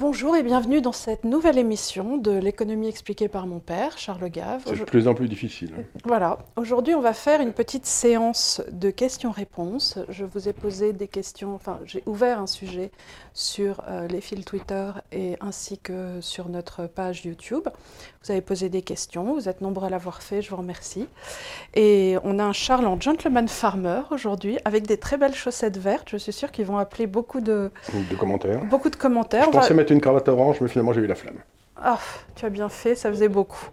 Bonjour et bienvenue dans cette nouvelle émission de l'économie expliquée par mon père, Charles Gave. C'est de plus en plus difficile. hein. Voilà, aujourd'hui on va faire une petite séance de questions-réponses. Je vous ai posé des questions, enfin j'ai ouvert un sujet sur euh, les fils Twitter et ainsi que sur notre page YouTube. Vous avez posé des questions, vous êtes nombreux à l'avoir fait, je vous remercie. Et on a un Charles en gentleman farmer aujourd'hui avec des très belles chaussettes vertes. Je suis sûre qu'ils vont appeler beaucoup de, De commentaires. beaucoup de commentaires. Je mettre une cravate orange, mais finalement j'ai eu la flamme. Ah, tu as bien fait, ça faisait beaucoup.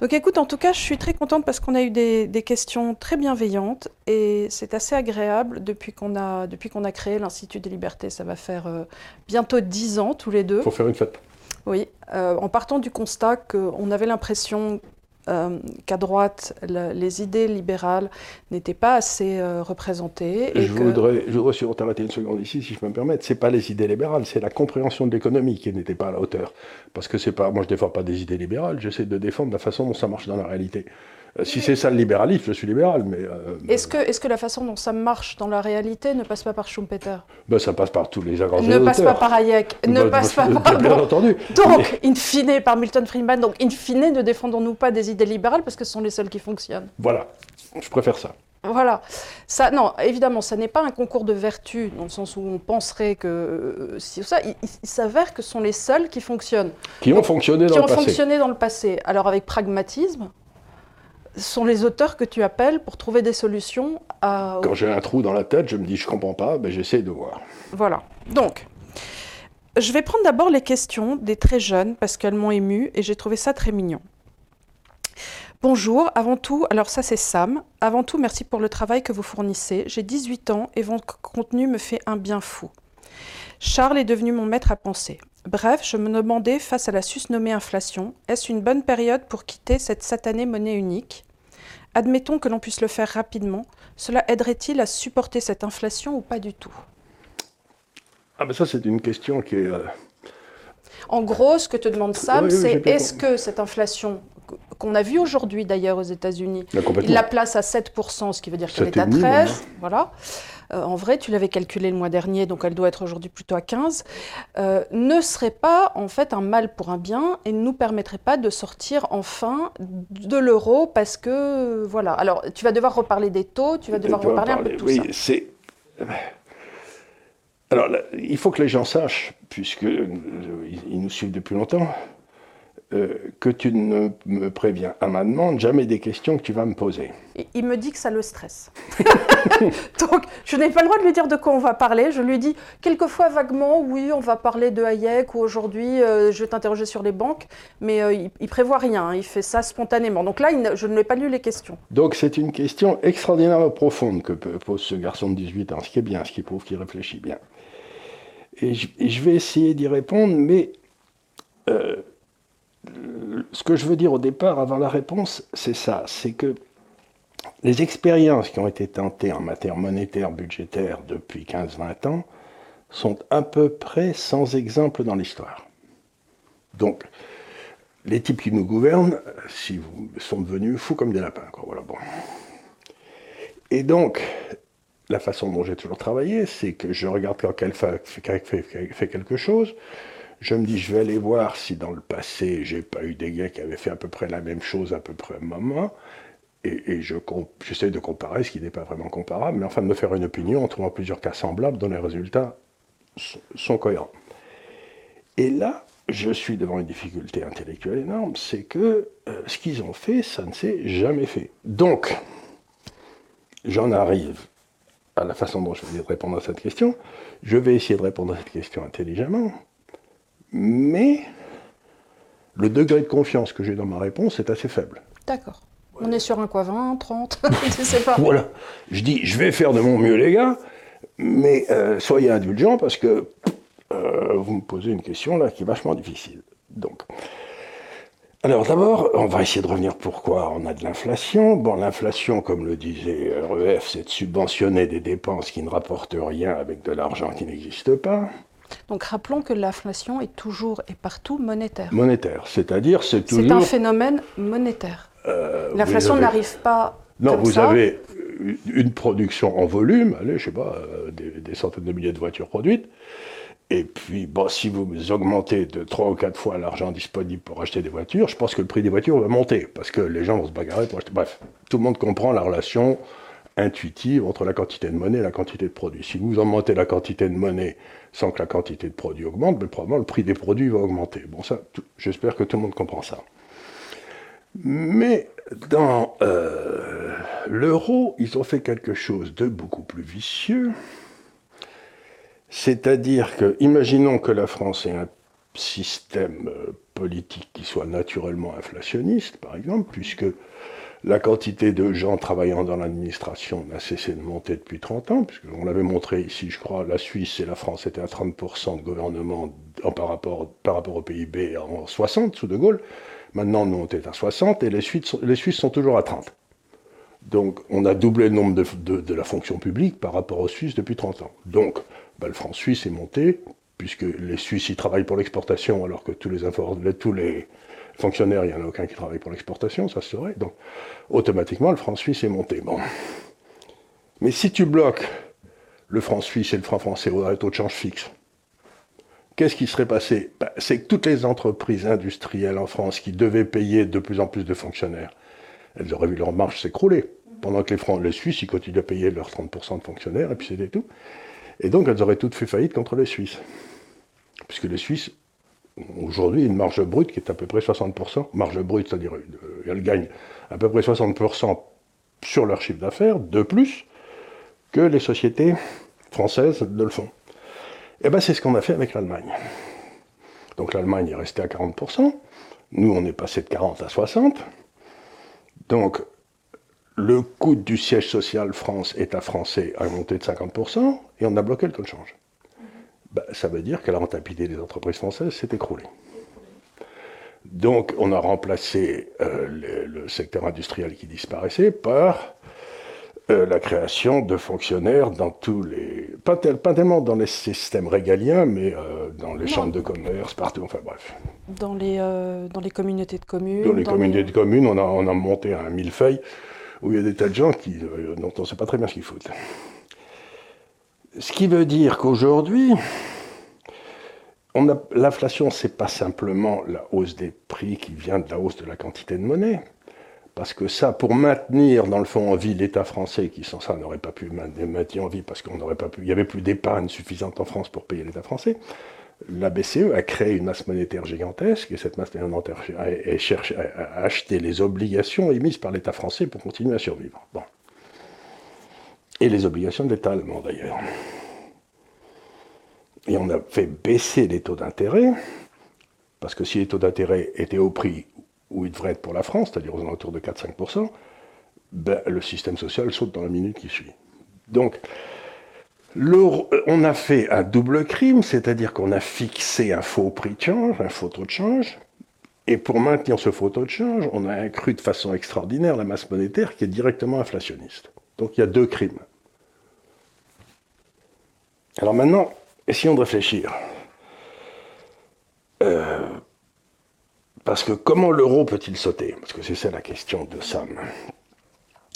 Donc écoute, en tout cas, je suis très contente parce qu'on a eu des, des questions très bienveillantes et c'est assez agréable depuis qu'on a, depuis qu'on a créé l'Institut des libertés. Ça va faire euh, bientôt dix ans tous les deux. Il faut faire une fête. Oui, euh, en partant du constat qu'on avait l'impression euh, qu'à droite, la- les idées libérales n'étaient pas assez euh, représentées. Je, que- voudrais, je voudrais une seconde ici, si je peux me permettre. C'est pas les idées libérales, c'est la compréhension de l'économie qui n'était pas à la hauteur. Parce que c'est pas, moi je défends pas des idées libérales, j'essaie de défendre la façon dont ça marche dans la réalité. Euh, si c'est ça le libéralisme, je suis libéral, mais euh, Est-ce que, est que la façon dont ça marche dans la réalité ne passe pas par Schumpeter? Ben, ça passe par tous les agrandis Ne passe pas par Hayek, ne Ben, passe pas par... Bien entendu. Donc, in fine, par Milton Friedman, donc in fine, ne défendons-nous pas des idées libérales parce que ce sont les seules qui fonctionnent. Voilà, je préfère ça. Voilà. Ça, non, évidemment, ça n'est pas un concours de vertu, dans le sens où on penserait que euh, si ça, il, s'avère que ce sont les seuls qui fonctionnent, Qui ont fonctionné dans qui le ont passé. fonctionné dans le passé. Alors, avec pragmatisme, sont les auteurs que tu appelles pour trouver des solutions à. Quand j'ai un trou dans la tête, je me dis je comprends pas, ben, j'essaie de voir. Voilà. Donc, je vais prendre d'abord les questions des très jeunes parce qu'elles m'ont émue et j'ai trouvé ça très mignon. Bonjour, avant tout, alors ça c'est Sam. Avant tout, merci pour le travail que vous fournissez. J'ai 18 ans et votre contenu me fait un bien fou. Charles est devenu mon maître à penser. Bref, je me demandais, face à la susnommée inflation, est-ce une bonne période pour quitter cette satanée monnaie unique? Admettons que l'on puisse le faire rapidement. Cela aiderait-il à supporter cette inflation ou pas du tout? Ah ben ça c'est une question qui est... euh, En gros, ce que te demande Sam, Oui, oui, j'ai c'est est-ce que cette inflation qu'on a vue aujourd'hui d'ailleurs aux États-Unis, il la place à 7%, ce qui veut dire qu'elle est à 7,5 13, même, voilà. Euh, en vrai, tu l'avais calculé le mois dernier, donc elle doit être aujourd'hui plutôt à 15, euh, ne serait pas en fait un mal pour un bien et ne nous permettrait pas de sortir enfin de l'euro parce que, voilà. Alors, tu vas devoir reparler des taux, tu vas devoir reparler un peu de tout oui, ça. c'est. Alors, là, il faut que les gens sachent, puisque euh, ils, ils nous suivent depuis longtemps, euh, que tu ne me préviens à ma demande jamais des questions que tu vas me poser. Il- me dit que ça le stresse. Donc, je n'ai pas le droit de lui dire de quoi on va parler. Je lui dis quelquefois vaguement, oui, on va parler de Hayek ou aujourd'hui, euh, je vais t'interroger sur les banques, mais euh, il, il prévoit rien. hein. il fait ça spontanément. Donc là, il je ne lui ai pas lu les questions. Donc, c'est une question extraordinairement profonde que pose ce garçon de 18 ans, ce qui est bien, ce qui prouve qu'il réfléchit bien. Et je, et je vais essayer d'y répondre, mais ce que je veux dire au départ, avant la réponse, c'est ça, c'est que les expériences qui ont été tentées en matière monétaire, budgétaire depuis 15-20 ans sont à peu près sans exemple dans l'histoire. Donc, les types qui nous gouvernent, si vous sont devenus fous comme des lapins. Quoi. Voilà, bon. Et donc, la façon dont j'ai toujours travaillé, c'est que je regarde quand quelqu'un fait quelque chose, je me dis, je vais aller voir si dans le passé, j'ai pas eu des gars qui avaient fait à peu près la même chose à peu près au moment, et, et je j'essaie de comparer ce qui n'est pas vraiment comparable, mais enfin de me faire une opinion en trouvant plusieurs cas semblables dont les résultats sont- sont cohérents. Et là, je suis devant une difficulté intellectuelle énorme, c'est que euh, ce qu'ils ont fait, ça ne s'est jamais fait. Donc, j'en arrive à la façon dont je vais répondre à cette question. Je vais essayer de répondre à cette question intelligemment, mais le degré de confiance que j'ai dans ma réponse est assez faible. D'accord. On est sur un quoi 20, 30 Je sais pas. Voilà. Je dis, je vais faire de mon mieux, les gars, mais euh, soyez indulgents parce que euh, vous me posez une question là qui est vachement difficile. Donc, alors d'abord, on va essayer de revenir pourquoi on a de l'inflation. Bon, l'inflation, comme le disait REF, c'est de subventionner des dépenses qui ne rapportent rien avec de l'argent qui n'existe pas. Donc rappelons que l'inflation est toujours et partout monétaire. Monétaire, c'est-à-dire c'est C'est toujours. un phénomène monétaire. euh, L'inflation avez- n'arrive pas Non, comme vous ça. avez une production en volume, allez, je sais pas, euh, des, des centaines de milliers de voitures produites, Et puis, bon, si vous augmentez de 3 ou 4 fois l'argent disponible pour acheter des voitures, je pense que le prix des voitures va monter, parce que les gens vont se bagarrer pour acheter. Bref, tout le monde comprend la relation intuitive entre la quantité de monnaie et la quantité de produits. Si vous augmentez la quantité de monnaie sans que la quantité de produits augmente, ben, probablement le prix des produits va augmenter. Bon, ça, j'espère que tout le monde comprend ça. Mais dans euh, l'euro, ils ont fait quelque chose de beaucoup plus vicieux. C'est-à-dire que, imaginons que la France ait un système euh, politique qui soit naturellement inflationniste, par exemple, puisque la quantité de gens travaillant dans l'administration n'a cessé de monter depuis 30 ans, puisqu'on l'avait montré ici, je crois, la Suisse et la France étaient à 30% de gouvernement par, rapport, au PIB en 60 sous De Gaulle. Maintenant, on est à 60 et les Suisses, sont toujours à 30. Donc, on a doublé le nombre de, de, la fonction publique par rapport aux Suisses depuis 30 ans. Donc, ben, le franc suisse est monté, puisque les Suisses y travaillent pour l'exportation, alors que tous les, tous les fonctionnaires, il n'y en a aucun qui travaille pour l'exportation, ça se saurait. Donc, automatiquement, le franc suisse est monté. Bon. Mais si tu bloques le franc suisse et le franc français au taux de change fixe, qu'est-ce qui serait passé? Ben, C'est que toutes les entreprises industrielles en France qui devaient payer de plus en plus de fonctionnaires, elles auraient vu leur marge s'écrouler. Pendant que les, francs, les Suisses, ils continuent à payer leurs 30% de fonctionnaires, et puis c'était tout. Et donc elles auraient toutes fait faillite contre les Suisses. Puisque les Suisses, aujourd'hui, une marge brute qui est à peu près 60%, marge brute, c'est-à-dire euh, elles gagnent à peu près 60% sur leur chiffre d'affaires, de plus que les sociétés françaises ne le font. Et eh bien c'est ce qu'on a fait avec l'Allemagne. Donc l'Allemagne est restée à 40%, nous on est passé de 40 à 60. Donc le coût du siège social France, État français, a monté de 50% et on a bloqué le taux de change. Ben, ça veut dire que la rentabilité des entreprises françaises s'est écroulée. Donc on a remplacé euh, le, secteur industriel qui disparaissait par euh, la création de fonctionnaires dans tous les... Pas, tellement dans les systèmes régaliens, mais euh, dans les chambres de commerce, partout, enfin bref. Dans les, dans les communautés de communes Dans les communautés de communes, on a, on a monté un millefeuille où il y a des tas de gens qui, dont on ne sait pas très bien ce qu'ils foutent. Ce qui veut dire qu'aujourd'hui, l'inflation, ce n'est pas simplement la hausse des prix qui vient de la hausse de la quantité de monnaie. Parce que ça, pour maintenir dans le fond en vie l'État français, qui sans ça n'aurait pas pu maintenir en vie parce qu'on n'y avait plus d'épargne suffisante en France pour payer l'État français la BCE a créé une masse monétaire gigantesque et cette masse monétaire cherche à, acheter les obligations émises par l'État français pour continuer à survivre. Bon. Et les obligations de l'État allemand d'ailleurs. Et on a fait baisser les taux d'intérêt, parce que si les taux d'intérêt étaient au prix où ils devraient être pour la France, c'est-à-dire aux alentours de 4-5%, ben, le système social saute dans la minute qui suit. Donc, on a fait un double crime, c'est-à-dire qu'on a fixé un faux prix de change, un faux taux de change, et pour maintenir ce faux taux de change, on a accru de façon extraordinaire la masse monétaire qui est directement inflationniste. Donc il y a deux crimes. Alors maintenant, essayons de réfléchir. Euh, parce que comment l'euro peut-il sauter? Parce que c'est ça la question de Sam.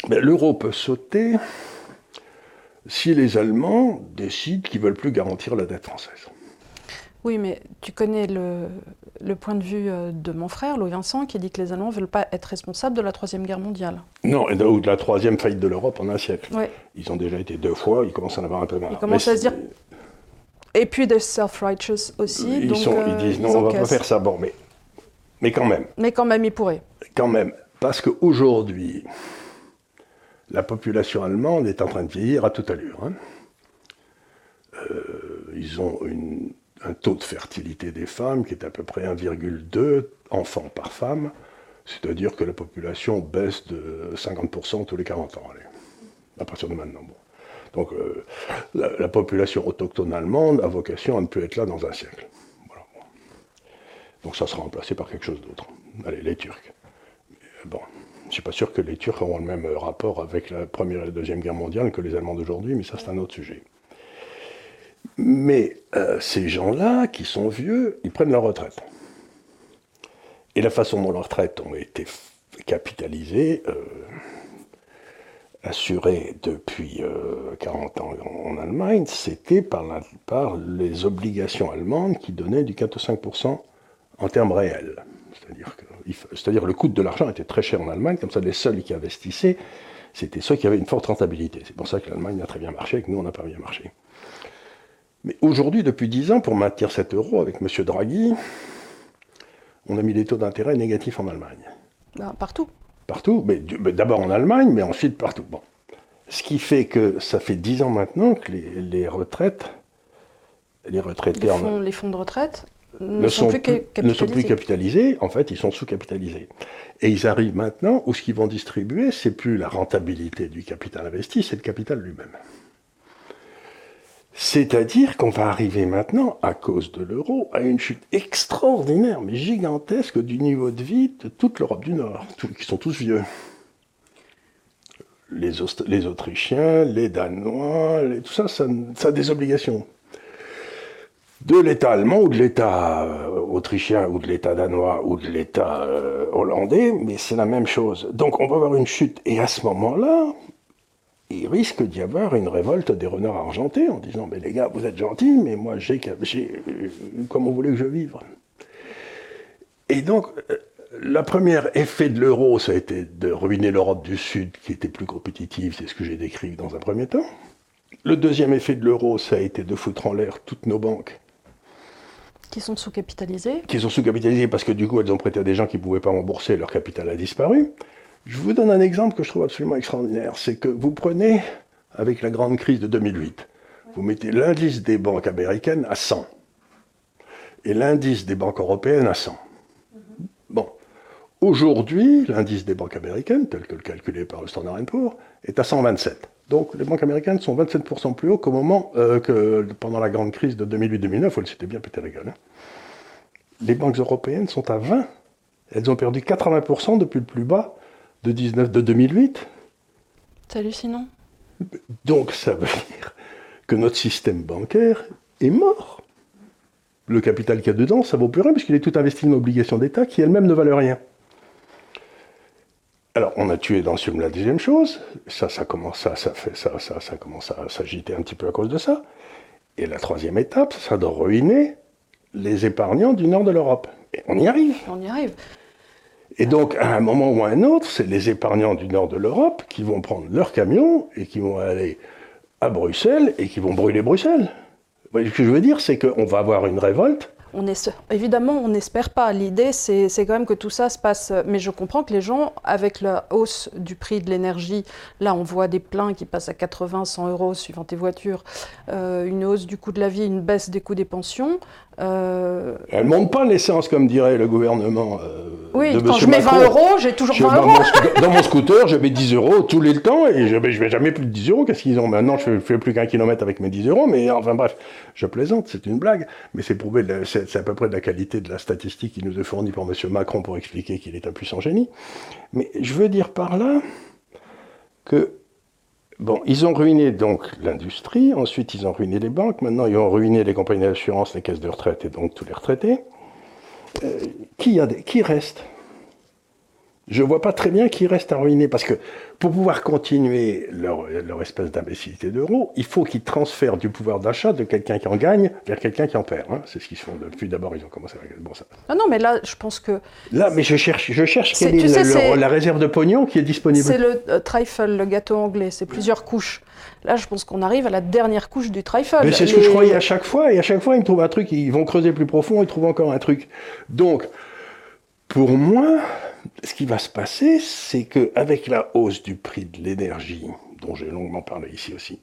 Ben, l'euro peut sauter si les Allemands décident qu'ils ne veulent plus garantir la dette française. Oui, mais tu connais le, point de vue euh, de mon frère, Louis Vincent, qui dit que les Allemands ne veulent pas être responsables de la Troisième Guerre mondiale. Non, ou de la troisième faillite de l'Europe en un siècle. Ils ont déjà été deux fois, ils commencent à en avoir un peu marre. Ils commencent à se dire... Et puis des self-righteous aussi. Ils, donc, sont, ils disent non, on ne va pas faire ça. Bon, mais, mais quand même. Mais quand même, ils pourraient. Quand même. Parce qu'aujourd'hui, la population allemande est en train de vieillir à toute allure. Hein. Euh, ils ont un taux de fertilité des femmes qui est à peu près 1,2 enfants par femme, c'est-à-dire que la population baisse de 50% tous les 40 ans, allez, à partir de maintenant. Donc euh, la, population autochtone allemande a vocation à ne plus être là dans un siècle. Donc ça sera remplacé par quelque chose d'autre. Allez, les Turcs. Bon. Je ne suis pas sûr que les Turcs auront le même rapport avec la Première et la Deuxième Guerre mondiale que les Allemands d'aujourd'hui, mais ça c'est un autre sujet. Mais euh, ces gens-là, qui sont vieux, ils prennent leur retraite. Et la façon dont leurs retraites ont été capitalisées, euh, assuré depuis 40 ans en Allemagne, c'était par, par, les obligations allemandes qui donnaient du 4 ou 5% en termes réels. C'est-à-dire que le coût de l'argent était très cher en Allemagne, comme ça les seuls qui investissaient, c'était ceux qui avaient une forte rentabilité. C'est pour ça que l'Allemagne a très bien marché et que nous, on n'a pas bien marché. Mais aujourd'hui, depuis 10 ans, pour maintenir cet euro avec M. Draghi, on a mis des taux d'intérêt négatifs en Allemagne. Ben, partout. Partout, mais, d'abord en Allemagne, mais ensuite partout. Bon. Ce qui fait que ça fait 10 ans maintenant que les, retraites, les retraités les fonds de retraite ne, sont, plus, capitalisés. En fait, ils sont sous-capitalisés. Et ils arrivent maintenant où ce qu'ils vont distribuer, c'est plus la rentabilité du capital investi, c'est le capital lui-même. C'est-à-dire qu'on va arriver maintenant, à cause de l'euro, à une chute extraordinaire, mais gigantesque du niveau de vie de toute l'Europe du Nord, qui sont tous vieux. Les, Autrichiens, les Danois, tout ça, ça a des obligations de l'État allemand ou de l'État euh, autrichien ou de l'État danois ou de l'État euh, hollandais, mais c'est la même chose. Donc on va avoir une chute. Et à ce moment-là, il risque d'y avoir une révolte des renards argentés en disant Mais les gars, vous êtes gentils, mais moi, j'ai, euh, comment voulez que je vive Et donc, le premier effet de l'euro, ça a été de ruiner l'Europe du Sud, qui était plus compétitive, c'est ce que j'ai décrit dans un premier temps. Le deuxième effet de l'euro, ça a été de foutre en l'air toutes nos banques qui sont sous-capitalisés Qui sont sous-capitalisés parce que du coup, elles ont prêté à des gens qui ne pouvaient pas rembourser, leur capital a disparu. Je vous donne un exemple que je trouve absolument extraordinaire. C'est que vous prenez, avec la grande crise de 2008, vous mettez l'indice des banques américaines à 100 et l'indice des banques européennes à 100. Bon. Aujourd'hui, l'indice des banques américaines, tel que le calculé par le Standard Poor's, est à 127. Donc les banques américaines sont 27% plus haut qu'au moment euh, que pendant la grande crise de 2008-2009, où elles s'étaient bien pété la gueule. Hein. Les banques européennes sont à 20. Elles ont perdu 80% depuis le plus bas de, 19, de 2008. C'est hallucinant. Donc ça veut dire que notre système bancaire est mort. Le capital qu'il y a dedans, ça vaut plus rien puisqu'il est tout investi dans l'obligation d'État qui elle-même ne valent rien. Alors, on a tué dans ce la deuxième chose. Ça, ça commence, ça, ça fait, ça, ça, ça commence à s'agiter un petit peu à cause de ça. Et la troisième étape, ça doit ruiner les épargnants du nord de l'Europe. Et on y arrive. On y arrive. Et donc, à un moment ou à un autre, c'est les épargnants du nord de l'Europe qui vont prendre leur camion et qui vont aller à Bruxelles et qui vont brûler Bruxelles. ce que je veux dire, c'est qu'on va avoir une révolte évidemment, on n'espère pas. L'idée, c'est quand même que tout ça se passe. Mais je comprends que les gens, avec la hausse du prix de l'énergie, là, on voit des pleins qui passent à 80, 100 euros suivant tes voitures, euh, une hausse du coût de la vie, une baisse des coûts des pensions. Euh... Elle ne monte pas l'essence, comme dirait le gouvernement. Euh, oui, quand je mets 20 euros, j'ai toujours 20 dans euros. Mon, dans mon scooter, je mets 10 euros tous les temps et je ne vais jamais plus de 10 euros. Qu'est-ce qu'ils ont Maintenant, je ne fais plus qu'un kilomètre avec mes 10 euros. Mais enfin bref, je plaisante, c'est une blague. Mais c'est prouvé, c'est à peu près de la qualité de la statistique qui nous est fournie par M. Macron pour expliquer qu'il est un puissant génie. Mais je veux dire par là que Bon, ils ont ruiné donc l'industrie, ensuite ils ont ruiné les banques, maintenant ils ont ruiné les compagnies d'assurance, les caisses de retraite et donc tous les retraités. Euh, qui, reste? Je ne vois pas très bien qui reste à ruiner, parce que pour pouvoir continuer leur, espèce d'imbécilité d'euros, il faut qu'ils transfèrent du pouvoir d'achat de quelqu'un qui en gagne vers quelqu'un qui en perd. Hein. C'est ce qu'ils font depuis d'abord, ils ont commencé à... Bon, ça... Non, non, mais là, je pense que... Là, mais je cherche, je cherche quelle est, la réserve de pognon qui est disponible. C'est le euh, trifle, le gâteau anglais, c'est plusieurs couches. Là, je pense qu'on arrive à la dernière couche du trifle. Mais c'est ce que je croyais à chaque fois, et à chaque fois, ils me trouvent un truc, ils vont creuser plus profond, ils trouvent encore un truc. Donc, pour moi, ce qui va se passer, c'est qu'avec la hausse du prix de l'énergie, dont j'ai longuement parlé ici aussi,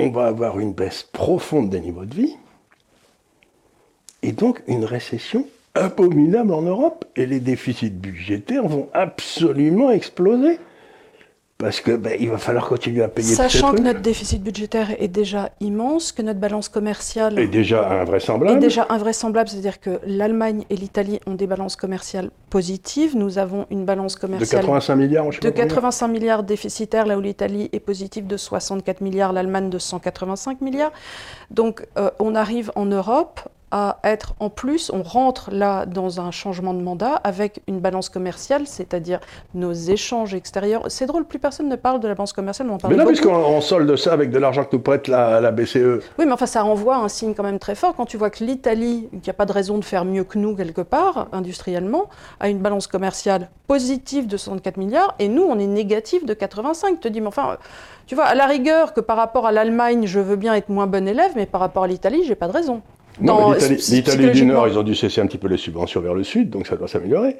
on va avoir une baisse profonde des niveaux de vie, et donc une récession abominable en Europe, et les déficits budgétaires vont absolument exploser. Parce que ben, il va falloir continuer à payer. Sachant que notre déficit budgétaire est déjà immense, que notre balance commerciale est déjà invraisemblable. Est déjà invraisemblable, c'est-à-dire que l'Allemagne et l'Italie ont des balances commerciales positives. Nous avons une balance commerciale de 85 milliards. Je de 85 milliards déficitaires, là où l'Italie est positive de 64 milliards, l'Allemagne de 185 milliards. Donc, euh, on arrive en Europe à être en plus, on rentre là dans un changement de mandat avec une balance commerciale, c'est-à-dire nos échanges extérieurs. C'est drôle, plus personne ne parle de la balance commerciale, mais on parle Mais non, puisqu'on solde ça avec de l'argent que nous prête la, la, BCE. Oui, mais enfin, ça renvoie un signe quand même très fort quand tu vois que l'Italie, qui n'a pas de raison de faire mieux que nous quelque part, industriellement, a une balance commerciale positive de 64 milliards, et nous, on est négatif de 85. Tu te dis, mais enfin, tu vois, à la rigueur que par rapport à l'Allemagne, je veux bien être moins bon élève, mais par rapport à l'Italie, j'ai pas de raison. Non, l'Italie du Nord, ils ont dû cesser un petit peu les subventions vers le Sud, donc ça doit s'améliorer.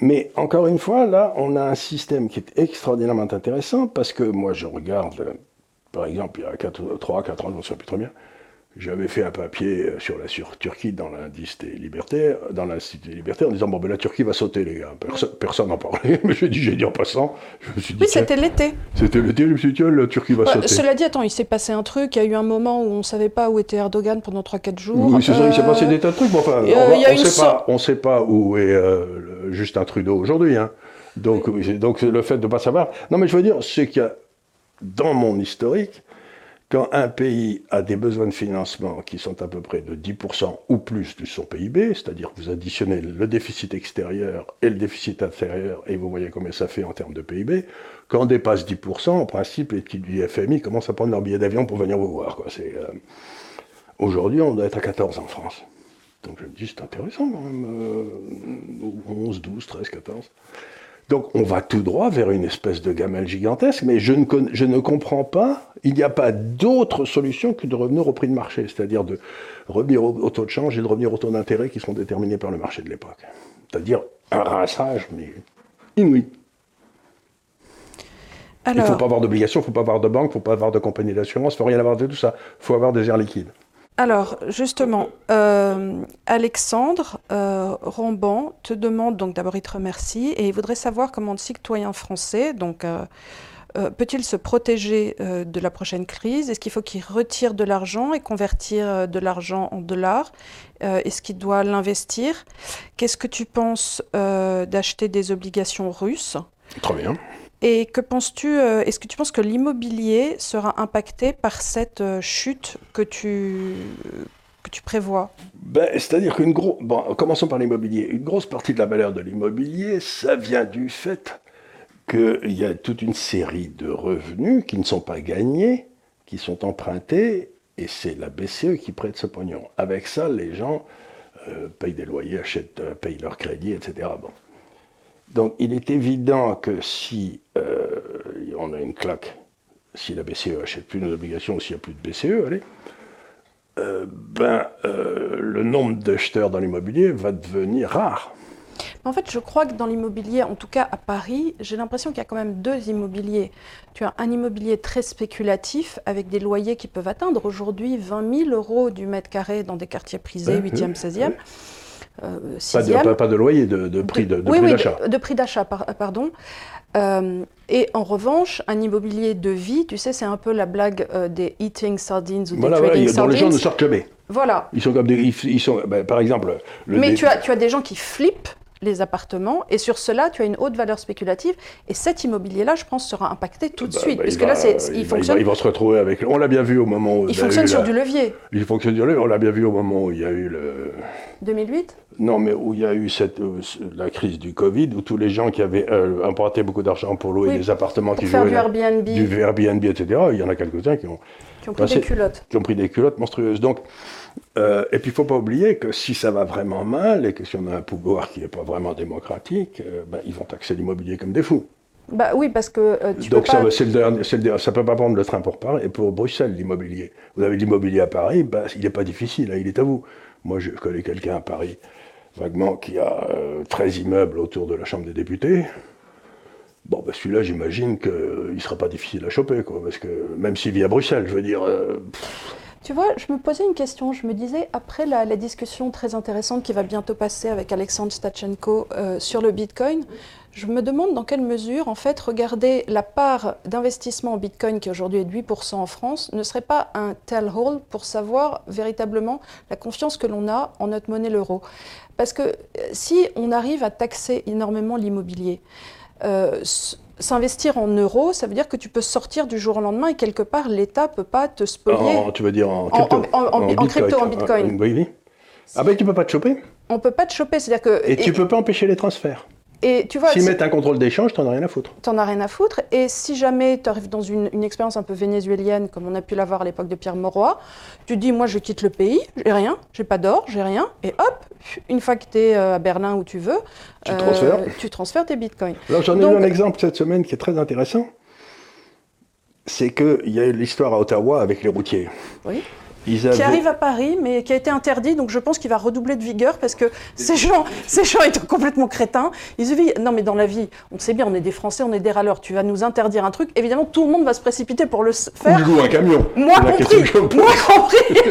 Mais encore une fois, là, on a un système qui est extraordinairement intéressant parce que moi, je regarde, par exemple, il y a 3, 4 ans, je ne me souviens plus très bien, j'avais fait un papier euh, sur la sur Turquie dans l'indice des libertaires, dans l'institut des libertaires, en disant bon ben la Turquie va sauter les gars. Personne n'en parlait, mais j'ai dit j'ai dit en passant. Je me suis dit, oui, c'était l'été. C'était l'été, je me suis dit tiens la Turquie va sauter. Cela dit, attends, il s'est passé un truc. Il y a eu un moment où on ne savait pas où était Erdogan pendant 3-4 jours. Oui, c'est ça, il s'est passé des tas de trucs. enfin, on ne sait pas, on sait pas où est euh, Justin Trudeau aujourd'hui. Hein. Donc, donc le fait de ne pas savoir. Non, mais je veux dire, c'est qu'il y a dans mon historique quand un pays a des besoins de financement qui sont à peu près de 10% ou plus de son PIB, c'est-à-dire que vous additionnez le déficit extérieur et le déficit intérieur, et vous voyez combien ça fait en termes de PIB, quand on dépasse 10%, en principe, les types du FMI commencent à prendre leur billet d'avion pour venir vous voir. Euh, aujourd'hui, on doit être à 14 en France. Donc je me dis, c'est intéressant quand même, 11, 12, 13, 14. Donc on va tout droit vers une espèce de gamelle gigantesque, mais je ne, je ne comprends pas, il n'y a pas d'autre solution que de revenir au prix de marché, c'est-à-dire de revenir au, taux de change et de revenir au taux d'intérêt qui seront déterminés par le marché de l'époque. C'est-à-dire un rinçage, mais inouï. Il ne faut pas avoir d'obligation, il ne faut pas avoir de banque, il ne faut pas avoir de compagnie d'assurance, il ne faut rien avoir de tout ça. Il faut avoir des airs liquides. Alors, justement, euh, Alexandre euh, te demande, donc d'abord il te remercie, et il voudrait savoir comment le citoyen français, donc, euh, peut-il se protéger de la prochaine crise? Est-ce qu'il faut qu'il retire de l'argent et convertir de l'argent en dollars Est-ce qu'il doit l'investir? Qu'est-ce que tu penses d'acheter des obligations russes? Très bien. Et que penses-tu euh, Est-ce que tu penses que l'immobilier sera impacté par cette euh, chute que tu, que tu prévois? Ben, C'est-à-dire qu'une grosse. Bon, commençons par l'immobilier. Une grosse partie de la valeur de l'immobilier, ça vient du fait qu'il y a toute une série de revenus qui ne sont pas gagnés, qui sont empruntés, et c'est la BCE qui prête ce pognon. Avec ça, les gens euh, payent des loyers, achètent, payent leur crédit, etc. Bon. Donc il est évident que si euh, on a une claque, si la BCE achète plus nos obligations, s'il n'y a plus de BCE, allez, euh, ben, euh, le nombre d'acheteurs dans l'immobilier va devenir rare. En fait, je crois que dans l'immobilier, en tout cas à Paris, j'ai l'impression qu'il y a quand même deux immobiliers. Tu as un immobilier très spéculatif avec des loyers qui peuvent atteindre aujourd'hui 20 000 euros du mètre carré dans des quartiers prisés, 8e, 16e. Euh, pas, de, loyer, de, prix d'achat. De, oui, de, prix d'achat, pardon. Euh, et en revanche, un immobilier de vie, tu sais, c'est un peu la blague euh, des eating sardines ou des trading voilà, dont les gens ne sortent jamais. Voilà. Ils sont comme des, ils, sont, ben, par exemple. Mais tu as, tu as des gens qui flippent les appartements, et sur cela, tu as une haute valeur spéculative, et cet immobilier-là, je pense, sera impacté tout de bah, suite, bah, puisque là, c'est, il, fonctionne... Il va, se retrouver avec... On l'a bien vu au moment où... Il fonctionne sur du levier. Il fonctionne sur du levier, on l'a bien vu au moment où il y a eu le... 2008 Non, mais où il y a eu cette, euh, la crise du Covid, où tous les gens qui avaient euh, emprunté beaucoup d'argent pour louer des appartements pour qui faire du Airbnb. du Airbnb, etc., il y en a quelques-uns qui ont... Qui ont pris des culottes. Qui ont pris des culottes monstrueuses. Donc, euh, et puis, il ne faut pas oublier que si ça va vraiment mal et que si on a un pouvoir qui n'est pas vraiment démocratique, euh, ben, ils vont taxer l'immobilier comme des fous. Bah oui, parce que euh, tu Donc peux ça, pas... ça peut pas prendre le train pour Paris et pour Bruxelles l'immobilier. Vous avez l'immobilier à Paris, bah, il n'est pas difficile, hein, il est à vous. Moi, je connais quelqu'un à Paris, vaguement, qui a 13 immeubles autour de la Chambre des députés. Bon, bah, celui-là, j'imagine qu'il ne sera pas difficile à choper, quoi, parce que même s'il vit à Bruxelles, je veux dire. Tu vois, je me posais une question. Je me disais, après la, discussion très intéressante qui va bientôt passer avec Alexandre Stachenko euh, sur le Bitcoin, je me demande dans quelle mesure, en fait, regarder la part d'investissement en Bitcoin, qui aujourd'hui est de 8% en France, ne serait pas un tell-all pour savoir véritablement la confiance que l'on a en notre monnaie, l'euro. Parce que euh, si on arrive à taxer énormément l'immobilier, euh, s'investir en euros, ça veut dire que tu peux sortir du jour au lendemain et quelque part, l'État ne peut pas te spolier. tu veux dire en crypto En, en bitcoin. Ah ben tu peux pas te choper On peut pas te choper, c'est-à-dire que... Et, tu peux pas empêcher les transferts. Et tu vois, S'ils mettent un contrôle d'échange, t'en as rien à foutre. T'en as rien à foutre. Et si jamais tu arrives dans une, expérience un peu vénézuélienne, comme on a pu l'avoir à l'époque de Pierre Mauroy, tu dis, moi je quitte le pays, j'ai rien, j'ai pas d'or, j'ai rien, et hop, une fois que tu es euh, à Berlin où tu veux, tu, transfères. Euh, tu transfères tes bitcoins. Alors j'en ai eu un exemple cette semaine qui est très intéressant. C'est qu'il y a eu l'histoire à Ottawa avec les routiers. Oui qui arrive à Paris, mais qui a été interdit. Donc je pense qu'il va redoubler de vigueur parce que ces gens, ces gens étant complètement crétins, ils se disent non mais dans la vie, on sait bien, on est des Français, on est des râleurs. Tu vas nous interdire un truc, évidemment tout le monde va se précipiter pour le faire. Ou un camion. Moi compris. Moi compris.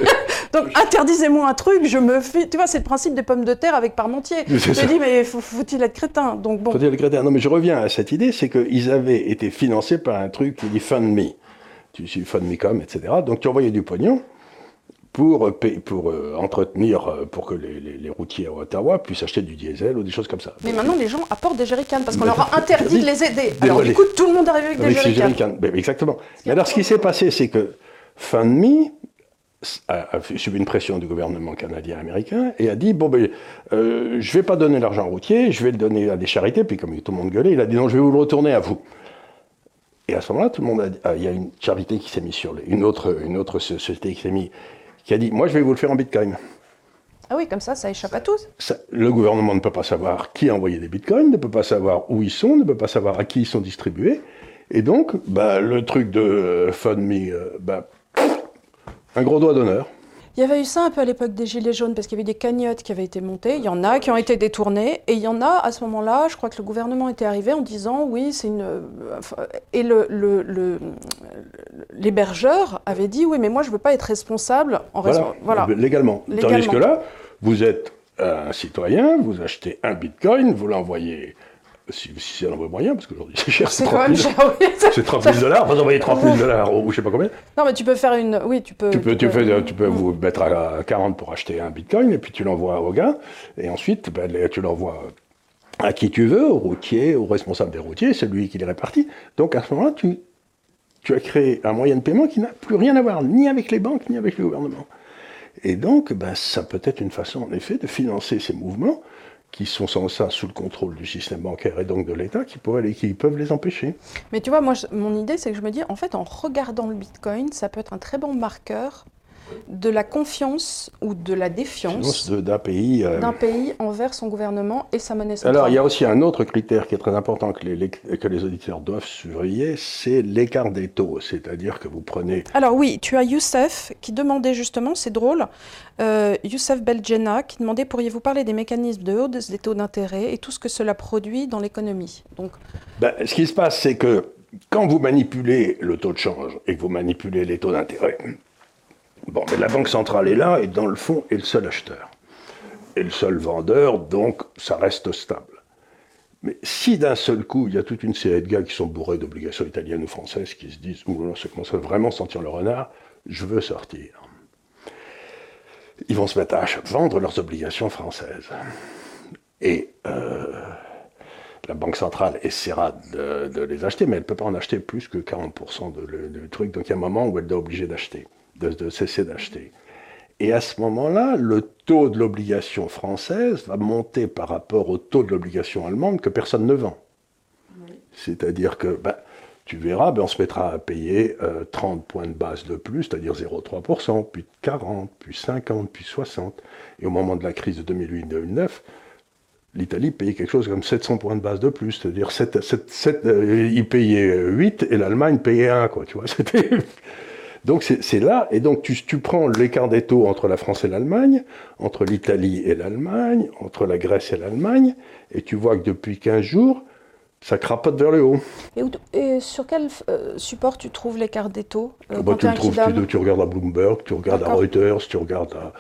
donc interdisez-moi un truc, je me fais. Tu vois, c'est le principe des pommes de terre avec Parmentier. Je me dis mais faut-il être crétin? Donc bon. Faut-il être crétin? Non mais je reviens à cette idée, c'est qu'ils avaient été financés par un truc qui dit Fund Me. Tu suis Fund Me comme, etc. Donc tu envoyais du pognon pour, pour euh, entretenir, euh, pour que les, routiers à Ottawa puissent acheter du diesel ou des choses comme ça. Mais maintenant, les gens apportent des jerrycans parce qu'on leur a interdit de les aider. Alors, du coup, tout le monde arrive avec, des jerrycans. Ben, exactement. Mais alors, ce qui s'est passé, c'est que FundMe a, subi une pression du gouvernement canadien-américain et a dit bon ben euh, je vais pas donner l'argent routier, je vais le donner à des charités. Puis comme tout le monde gueulait, il a dit non, je vais vous le retourner à vous. Et à ce moment-là, tout le monde a, il y a une charité qui s'est mise sur les, une autre une autre société qui s'est mise qui a dit Moi, je vais vous le faire en bitcoin. Ah oui, comme ça, ça échappe à tous. le gouvernement ne peut pas savoir qui a envoyé des bitcoins, ne peut pas savoir où ils sont, ne peut pas savoir à qui ils sont distribués. Et donc, bah, le truc de euh, FundMe, euh, bah, un gros doigt d'honneur. Il y avait eu ça un peu à l'époque des Gilets jaunes, parce qu'il y avait des cagnottes qui avaient été montées. Il y en a qui ont été détournées. Et il y en a, à ce moment-là, je crois que le gouvernement était arrivé en disant oui, c'est une. Euh, et l'hébergeur le, avait dit oui, mais moi, je ne veux pas être responsable en voilà, voilà. Légalement. légalement. Tandis que là, vous êtes un citoyen, vous achetez un bitcoin, vous l'envoyez si, si c'est un moyen, parce qu'aujourd'hui c'est cher, c'est 30 000, c'est 30 000 dollars, vous envoyez 30 000 dollars ou je sais pas combien. Non, mais tu peux faire une. Oui, tu peux. Tu peux, tu, tu peux vous mettre à 40 pour acheter un bitcoin et puis tu l'envoies au gars. Et ensuite, ben, tu l'envoies à qui tu veux, au routier, au responsable des routiers, celui qui les répartit. Donc à ce moment-là, tu, tu as créé un moyen de paiement qui n'a plus rien à voir ni avec les banques ni avec le gouvernement. Et donc, ben, ça peut être une façon, en effet, de financer ces mouvements qui sont sans ça sous le contrôle du système bancaire et donc de l'État, qui, peuvent les empêcher. Mais tu vois, moi, mon idée, c'est que je me dis, en fait, en regardant le Bitcoin, ça peut être un très bon marqueur de la confiance ou de la défiance d'un pays, euh, pays envers son gouvernement et sa monnaie centrale. Alors il y a aussi un autre critère qui est très important que les, que les auditeurs doivent surveiller, c'est l'écart des taux. C'est-à-dire que vous prenez... Alors oui, tu as Youssef qui demandait justement, c'est drôle, euh, Youssef Beljena qui demandait pourriez-vous parler des mécanismes de hausse des taux d'intérêt et tout ce que cela produit dans l'économie? Donc... Ben, ce qui se passe, c'est que quand vous manipulez le taux de change et que vous manipulez les taux d'intérêt, Bon, mais la Banque centrale est là et dans le fond est le seul acheteur. Et le seul vendeur, donc ça reste stable. Mais si d'un seul coup, il y a toute une série de gars qui sont bourrés d'obligations italiennes ou françaises qui se disent, ou se commencent à vraiment sentir le renard, je veux sortir. Ils vont se mettre à vendre leurs obligations françaises. Et euh, la Banque centrale essaiera de, les acheter, mais elle ne peut pas en acheter plus que 40% du truc. Donc il y a un moment où elle doit obliger d'acheter de, cesser d'acheter. Et à ce moment-là, le taux de l'obligation française va monter par rapport au taux de l'obligation allemande que personne ne vend. C'est-à-dire que ben, tu verras, ben, on se mettra à payer 30 euh, points de base de plus, c'est-à-dire 0,3%, puis 40, puis 50, puis 60. Et au moment de la crise de 2008-2009, l'Italie payait quelque chose comme 700 points de base de plus, c'est-à-dire 7, 7, euh, il payait 8 et l'Allemagne payait 1, quoi, tu vois. C'était donc c'est là, et donc tu, tu prends l'écart des taux entre la France et l'Allemagne, entre l'Italie et l'Allemagne, entre la Grèce et l'Allemagne, et tu vois que depuis 15 jours, ça crapote vers le haut. Et, sur quel euh, support tu trouves l'écart des taux euh, bah, tu, le trouves, tu, regardes à Bloomberg, tu regardes à Reuters, tu regardes à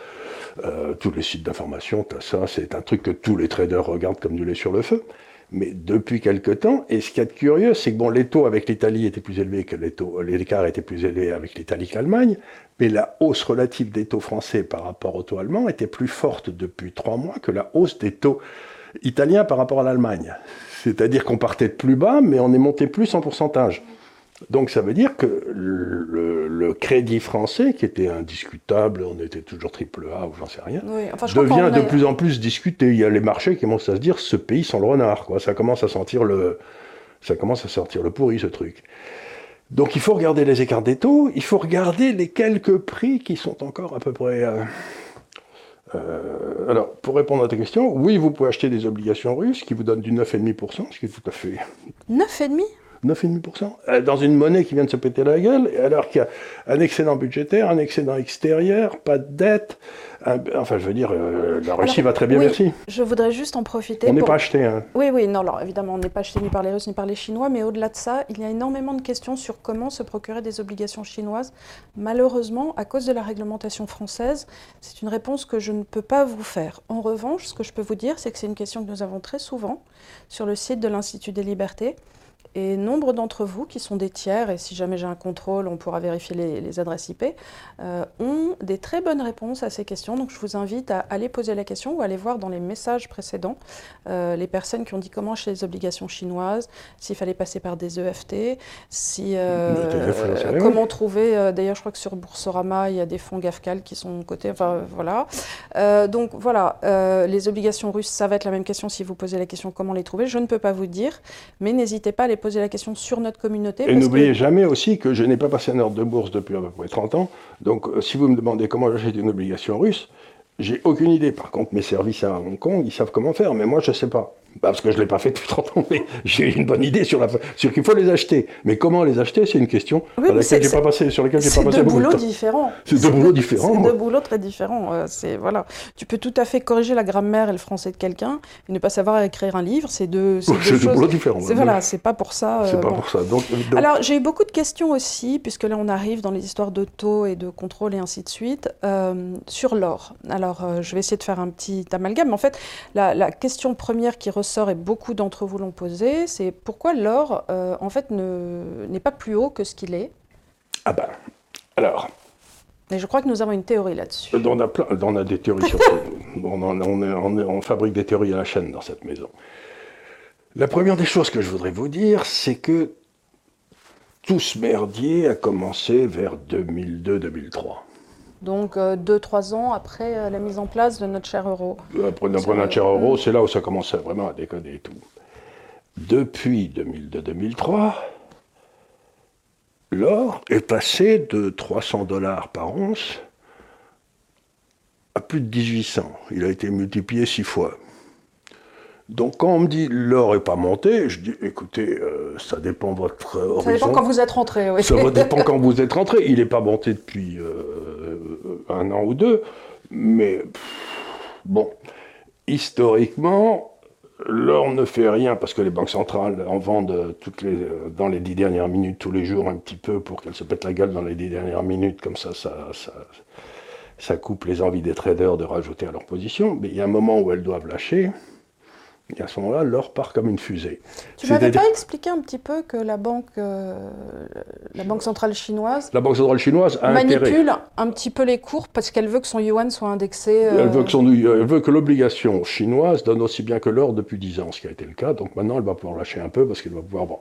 euh, tous les sites d'information, tu as ça, c'est un truc que tous les traders regardent comme du lait sur le feu mais depuis quelque temps. Et ce qui est curieux, c'est que bon, les taux avec l'Italie étaient plus élevés que les taux, l'écart était plus élevé avec l'Italie qu'Allemagne, mais la hausse relative des taux français par rapport aux taux allemands était plus forte depuis trois mois que la hausse des taux italiens par rapport à l'Allemagne. C'est-à-dire qu'on partait de plus bas, mais on est monté plus en pourcentage. Donc ça veut dire que le, crédit français, qui était indiscutable, on était toujours triple A ou j'en sais rien, devient de plus en plus discuté. Il y a les marchés qui commencent à se dire ce pays sans le renard. Quoi. Ça commence à sentir le, ça commence à sortir le pourri ce truc. Donc il faut regarder les écarts des taux, il faut regarder les quelques prix qui sont encore à peu près. Euh, euh, alors, pour répondre à ta question, oui, vous pouvez acheter des obligations russes qui vous donnent du 9,5%, ce qui est tout à fait. 9,5% 9,5% euh, dans une monnaie qui vient de se péter la gueule, alors qu'il y a un excédent budgétaire, un excédent extérieur, pas de dette. enfin, je veux dire, euh, la Russie va très bien, merci. Je voudrais juste en profiter. On n'est pas acheté. Hein. Oui, oui, non, alors évidemment, on n'est pas acheté ni par les Russes ni par les Chinois, mais au-delà de ça, il y a énormément de questions sur comment se procurer des obligations chinoises. Malheureusement, à cause de la réglementation française, c'est une réponse que je ne peux pas vous faire. En revanche, ce que je peux vous dire, c'est que c'est une question que nous avons très souvent sur le site de l'Institut des libertés. Et nombre d'entre vous, qui sont des tiers, et si jamais j'ai un contrôle, on pourra vérifier les, adresses IP, euh, ont des très bonnes réponses à ces questions. Donc je vous invite à aller poser la question ou à aller voir dans les messages précédents euh, les personnes qui ont dit comment acheter les obligations chinoises, s'il fallait passer par des EFT, si, euh, comment trouver, d'ailleurs je crois que sur Boursorama, il y a des fonds GAFCAL qui sont cotés, enfin voilà. donc voilà, les obligations russes, ça va être la même question si vous posez la question comment les trouver. Je ne peux pas vous dire, mais n'hésitez pas à les poser la question sur notre communauté. Et n'oubliez jamais aussi que je n'ai pas passé un ordre de bourse depuis à peu près 30 ans. Donc euh, si vous me demandez comment j'achète une obligation russe, j'ai aucune idée. Par contre, mes services à Hong Kong, ils savent comment faire, mais moi, je ne sais pas. Bah, parce que je ne l'ai pas fait depuis 30 ans, mais j'ai une bonne idée sur, la, sur qu'il faut les acheter. Mais comment les acheter, c'est une question sur laquelle j'ai pas passé, sur laquelle j'ai pas passé beaucoup de temps. Différents. C'est deux boulots différents. C'est deux boulots très différents. Euh, c'est voilà. Tu peux tout à fait corriger la grammaire et le français de quelqu'un et ne pas savoir écrire un livre. C'est deux, c'est deux, deux boulots différents. C'est voilà, c'est pas pour ça. c'est euh, pas pour ça. Donc, Alors j'ai eu beaucoup de questions aussi, puisque là on arrive dans les histoires de taux et de contrôle et ainsi de suite, euh, sur l'or. Alors je vais essayer de faire un petit amalgame. En fait, la, la question première qui ressort et beaucoup d'entre vous l'ont posé, c'est pourquoi l'or, euh, en fait, n'est pas plus haut que ce qu'il est Ah ben, alors... Et je crois que nous avons une théorie là-dessus. On a, plein, on a des théories sur on, on, on, on, fabrique des théories à la chaîne dans cette maison. La première des choses que je voudrais vous dire, c'est que tout ce merdier a commencé vers 2002-2003. Donc 2-3 euh, ans après euh, la mise en place de notre cher euro. Après, notre cher euro, c'est là où ça commençait vraiment à déconner et tout. Depuis 2002-2003, l'or est passé de 300 dollars par once à plus de 1800. Il a été multiplié six fois. Donc quand on me dit l'or n'est pas monté, je dis écoutez, euh, ça dépend de votre horizon. Ça dépend quand vous êtes rentré, oui. Ça dépend quand vous êtes rentré. Il n'est pas monté depuis un an ou deux, mais bon, historiquement, L'or ne fait rien parce que les banques centrales en vendent toutes les, dans les dix dernières minutes tous les jours un petit peu pour qu'elles se pètent la gueule dans les dix dernières minutes, comme ça, ça, ça, ça coupe les envies des traders de rajouter à leur position. Mais il y a un moment où elles doivent lâcher. Et à ce moment-là, l'or part comme une fusée. Tu m'avais pas expliqué un petit peu que la banque, euh, la banque centrale chinoise, la banque centrale chinoise a manipule un petit peu les cours parce qu'elle veut que son yuan soit indexé. Euh, elle veut que son, elle veut que l'obligation chinoise donne aussi bien que l'or depuis 10 ans, ce qui a été le cas. Donc maintenant, elle va pouvoir lâcher un peu parce qu'elle va pouvoir. Bon.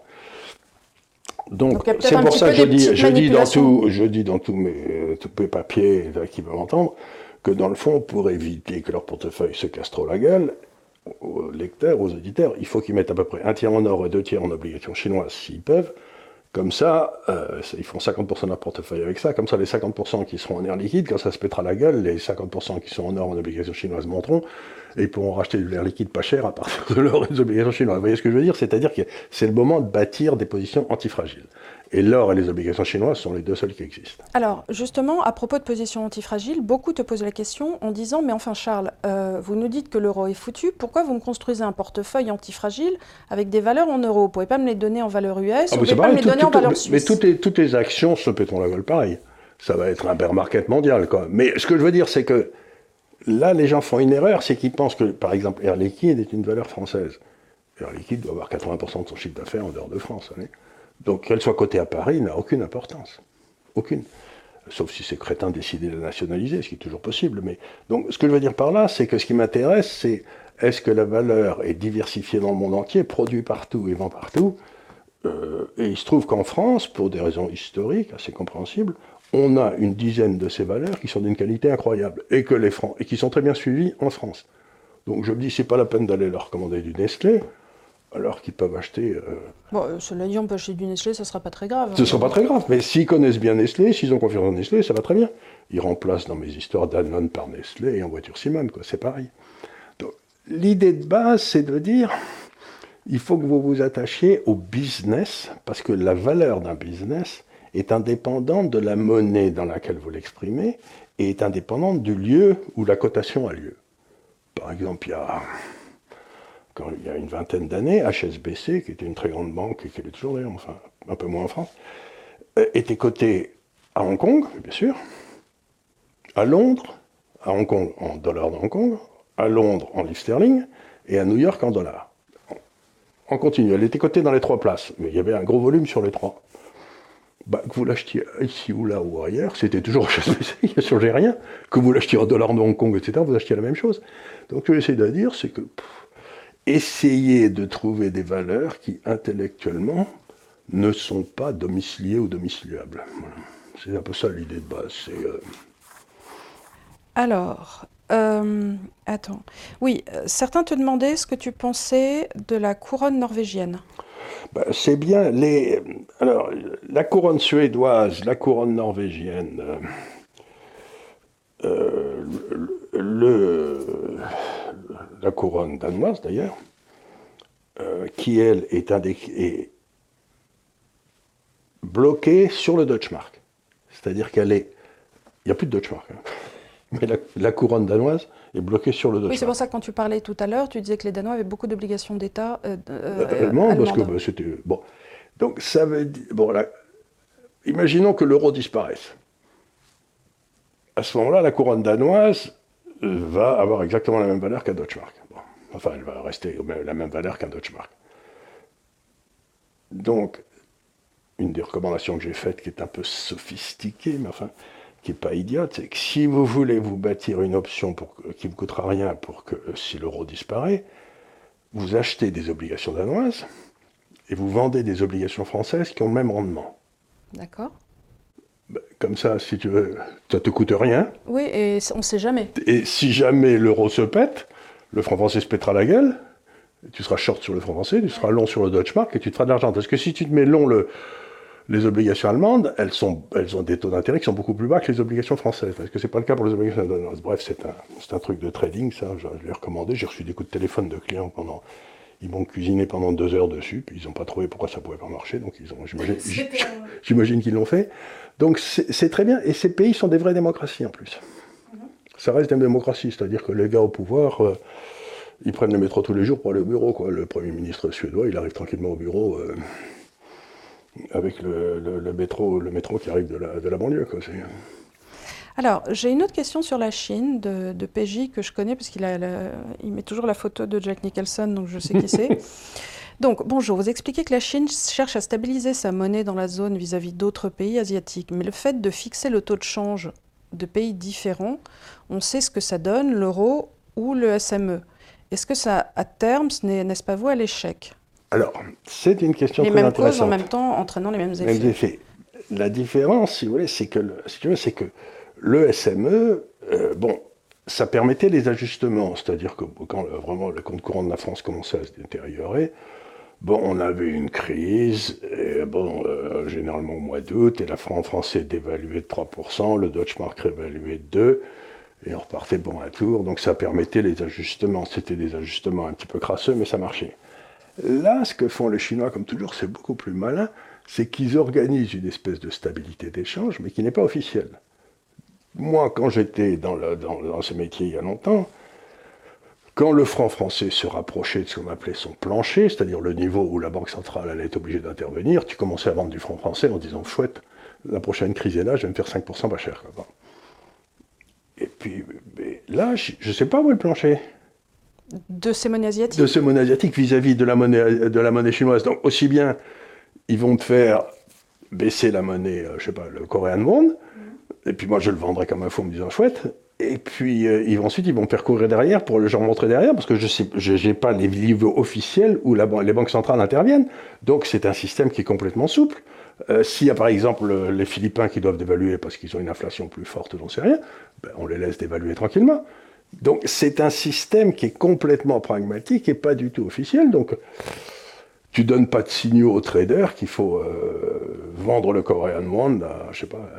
Donc c'est pour ça que je dis, je dis dans tout, je dis dans tous mes, euh, tous mes papiers qui veulent m'entendre que dans le fond, pour éviter que leur portefeuille se casse trop la gueule, aux lecteurs, aux auditeurs, il faut qu'ils mettent à peu près un tiers en or et deux tiers en obligations chinoises s'ils peuvent. Comme ça, euh, ils font 50% de leur portefeuille avec ça. Comme ça, les 50% qui seront en air liquide, quand ça se pètera la gueule, les 50% qui sont en or en obligations chinoises monteront et ils pourront racheter de l'air liquide pas cher à partir de l'or et des obligations chinoises. Vous voyez ce que je veux dire? C'est-à-dire que c'est le moment de bâtir des positions antifragiles. Et l'or et les obligations chinoises sont les deux seuls qui existent. Alors, justement, à propos de position antifragile, beaucoup te posent la question en disant Mais enfin, Charles, euh, vous nous dites que l'euro est foutu, pourquoi vous me construisez un portefeuille antifragile avec des valeurs en euros? Vous ne pouvez pas me les donner en valeur US, ah, vous ne pouvez pas me les donner en valeur suisse. Mais toutes les, toutes les actions se pétront la gueule pareil. Ça va être un bear market mondial. Quoi. Mais ce que je veux dire, c'est que là, les gens font une erreur, c'est qu'ils pensent que, par exemple, Air Liquide est une valeur française. Air Liquide doit avoir 80% de son chiffre d'affaires en dehors de France. Donc qu'elle soit cotée à Paris n'a aucune importance. Aucune. Sauf si ces crétins décidaient de la nationaliser, ce qui est toujours possible. Mais donc ce que je veux dire par là, c'est que ce qui m'intéresse, c'est est-ce que la valeur est diversifiée dans le monde entier, produit partout et vend partout, euh, et il se trouve qu'en France, pour des raisons historiques assez compréhensibles, on a une dizaine de ces valeurs qui sont d'une qualité incroyable et que les francs et qui sont très bien suivies en France. Donc je me dis, c'est pas la peine d'aller leur commander du Nestlé, alors qu'ils peuvent acheter. Euh... Bon, euh, cela dit, on peut acheter du Nestlé, ça sera pas très grave. Ce ne sera pas très grave, mais s'ils connaissent bien Nestlé, s'ils ont confiance en Nestlé, ça va très bien. Ils remplacent dans mes histoires Danone par Nestlé et en voiture Simone, quoi, c'est pareil. Donc l'idée de base, c'est de dire, il faut que vous vous attachiez au business, parce que la valeur d'un business est indépendante de la monnaie dans laquelle vous l'exprimez et est indépendante du lieu où la cotation a lieu. Par exemple, il y a, il y a une vingtaine d'années, HSBC, qui était une très grande banque et qui est toujours d'ailleurs, enfin un peu moins en France, euh, était cotée à Hong Kong, bien sûr, à Londres, à Hong Kong en dollars de Hong Kong, à Londres en livres sterling et à New York en dollars. On continue. Elle était cotée dans les trois places, mais il y avait un gros volume sur les trois. Bah, que vous l'achetiez ici ou là ou ailleurs, c'était toujours il ne changé rien. Que vous l'achetiez en dollars de Hong Kong, etc., vous achetiez la même chose. Donc ce que j'essaie de dire, c'est que essayez de trouver des valeurs qui intellectuellement ne sont pas domiciliées ou domiciliables. C'est un peu ça l'idée de base. Euh, Alors, euh, attends. Oui, euh, certains te demandaient ce que tu pensais de la couronne norvégienne. Ben, c'est bien les. Alors, la couronne suédoise, la couronne norvégienne, euh, le, la couronne danoise d'ailleurs, qui elle est, est bloquée sur le Deutschmark. C'est-à-dire qu'elle est. Il n'y a plus de Deutschmark. Hein. Mais la, couronne danoise est bloquée sur le dos. Oui, c'est pour ça que quand tu parlais tout à l'heure, tu disais que les Danois avaient beaucoup d'obligations d'État. Euh, euh, euh parce que bah, c'était. Bon. Donc ça veut dire. Bon, là, imaginons que l'euro disparaisse. À ce moment-là, la couronne danoise euh, va avoir exactement la même valeur qu'un Deutschmark. Bon. Enfin, elle va rester la même valeur qu'un Deutschmark. Donc, une des recommandations que j'ai faites, qui est un peu sophistiquée, mais enfin, qui n'est pas idiote, c'est que si vous voulez vous bâtir une option pour, qui ne vous coûtera rien pour que euh, si l'euro disparaît, vous achetez des obligations danoises et vous vendez des obligations françaises qui ont le même rendement. D'accord. Ben, comme ça, si tu veux, ça te coûte rien. Oui, et on ne sait jamais. Et si jamais l'euro se pète, le franc français se pètera la gueule, tu seras short sur le franc français, tu seras long sur le Deutsche Mark et tu te feras de l'argent. Parce que si tu te mets long le, les obligations allemandes, elles, sont, elles ont des taux d'intérêt qui sont beaucoup plus bas que les obligations françaises. Parce que ce n'est pas le cas pour les obligations danoises. Bref, c'est un, un, truc de trading, ça, je, l'ai recommandé. J'ai reçu des coups de téléphone de clients pendant. Ils m'ont cuisiné pendant deux heures dessus, puis ils n'ont pas trouvé pourquoi ça ne pouvait pas marcher, donc ils ont, j'imagine qu'ils l'ont fait. Donc c'est très bien, et ces pays sont des vraies démocraties en plus. Mhm. Ça reste une démocratie, c'est-à-dire que les gars au pouvoir, euh, ils prennent le métro tous les jours pour aller au bureau. Quoi. Le Premier ministre suédois, il arrive tranquillement au bureau. Euh, avec le, métro, le métro qui arrive de la, de la banlieue. Quoi. Alors, j'ai une autre question sur la Chine de, de PJ que je connais, parce qu'il il met toujours la photo de Jack Nicholson, donc je sais qui c'est. donc, bonjour, vous expliquez que la Chine cherche à stabiliser sa monnaie dans la zone vis-à-vis d'autres pays asiatiques, mais le fait de fixer le taux de change de pays différents, on sait ce que ça donne, l'euro ou le SME. Est-ce que ça, à terme, ce n'est pas vous à l'échec? Alors, c'est une question les très mêmes causes en même temps entraînant les mêmes effets. La différence, si vous voulez, c'est que, le, si tu veux, c'est que le SME, euh, bon, ça permettait les ajustements, c'est-à-dire que quand vraiment le compte courant de la France commençait à se détériorer, bon, on avait une crise, et bon, euh, généralement au mois d'août, et la franc français dévaluait de 3%, le Deutsche Mark révaluait de 2%, et on repartait bon à tour, donc ça permettait les ajustements. C'était des ajustements un petit peu crasseux, mais ça marchait. Là, ce que font les Chinois, comme toujours, c'est beaucoup plus malin, c'est qu'ils organisent une espèce de stabilité d'échange, mais qui n'est pas officielle. Moi, quand j'étais dans, ce métier il y a longtemps, quand le franc français se rapprochait de ce qu'on appelait son plancher, c'est-à-dire le niveau où la Banque centrale allait être obligée d'intervenir, tu commençais à vendre du franc français en disant chouette, la prochaine crise est là, je vais me faire 5% pas cher. Et puis là, je ne sais pas où est le plancher. De ces monnaies asiatiques De ces monnaies asiatiques vis-à-vis de, la monnaie, de la monnaie chinoise. Donc, aussi bien, ils vont te faire baisser la monnaie, je euh, je sais pas, le Korean Won, et puis moi, je le vendrai comme un fou en me disant chouette. Et puis euh, ils vont, ensuite, ils vont percourir derrière pour le genre montrer derrière, parce que je n'ai pas les livres officiels où les banques centrales interviennent. Donc c'est un système qui est complètement souple. Euh, S'il y a par exemple les Philippins qui doivent dévaluer parce qu'ils ont une inflation plus forte, j'en sais rien, ben, on les laisse dévaluer tranquillement. Donc c'est un système qui est complètement pragmatique et pas du tout officiel. Donc tu donnes pas de signaux aux traders qu'il faut euh, vendre le Korean Won à, je sais pas,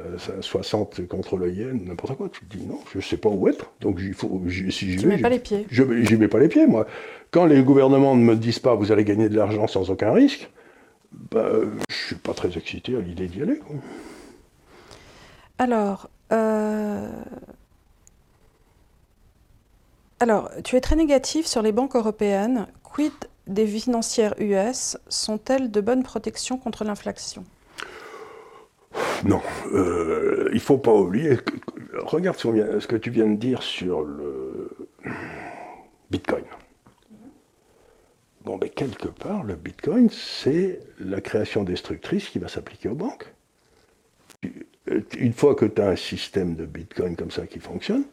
60 contre le yen, n'importe quoi. Tu te dis non, je sais pas où être. Donc il faut, si j'y vais, mets pas les pieds. Je j'y mets pas les pieds moi. Quand les gouvernements ne me disent pas vous allez gagner de l'argent sans aucun risque, bah, je suis pas très excité à l'idée d'y aller. Alors. Euh, alors, tu es très négatif sur les banques européennes. Quid des financières US sont-elles de bonne protection contre l'inflation? Non, euh, il ne faut pas oublier. regarde ce que tu viens de dire sur le Bitcoin. Bon, mais quelque part, le Bitcoin, c'est la création destructrice qui va s'appliquer aux banques. Une fois que tu as un système de Bitcoin comme ça qui fonctionne,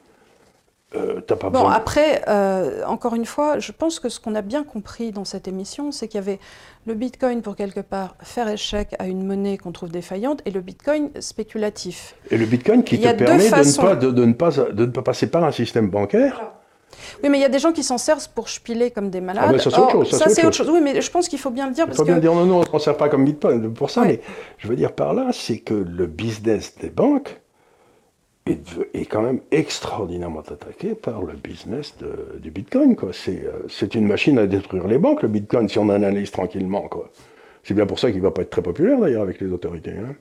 euh, bon, après, euh, encore une fois, je pense que ce qu'on a bien compris dans cette émission, c'est qu'il y avait le Bitcoin pour quelque part faire échec à une monnaie qu'on trouve défaillante et le Bitcoin spéculatif. Et le Bitcoin qui te permet de ne, pas, de, ne pas, de ne pas passer par un système bancaire. Oui, mais il y a des gens qui s'en servent pour spiler comme des malades. Ah, mais ça, c'est autre chose. Ça, c'est autre chose. Oui, mais je pense qu'il faut bien le dire. Il faut bien dire non, non, on ne s'en sert pas comme Bitcoin pour ça. Mais je veux dire par là, c'est que le business des banques est, quand même extraordinairement attaqué par le business du Bitcoin. Euh, c'est une machine à détruire les banques, le Bitcoin, si on analyse tranquillement. C'est bien pour ça qu'il ne va pas être très populaire d'ailleurs avec les autorités. Hein.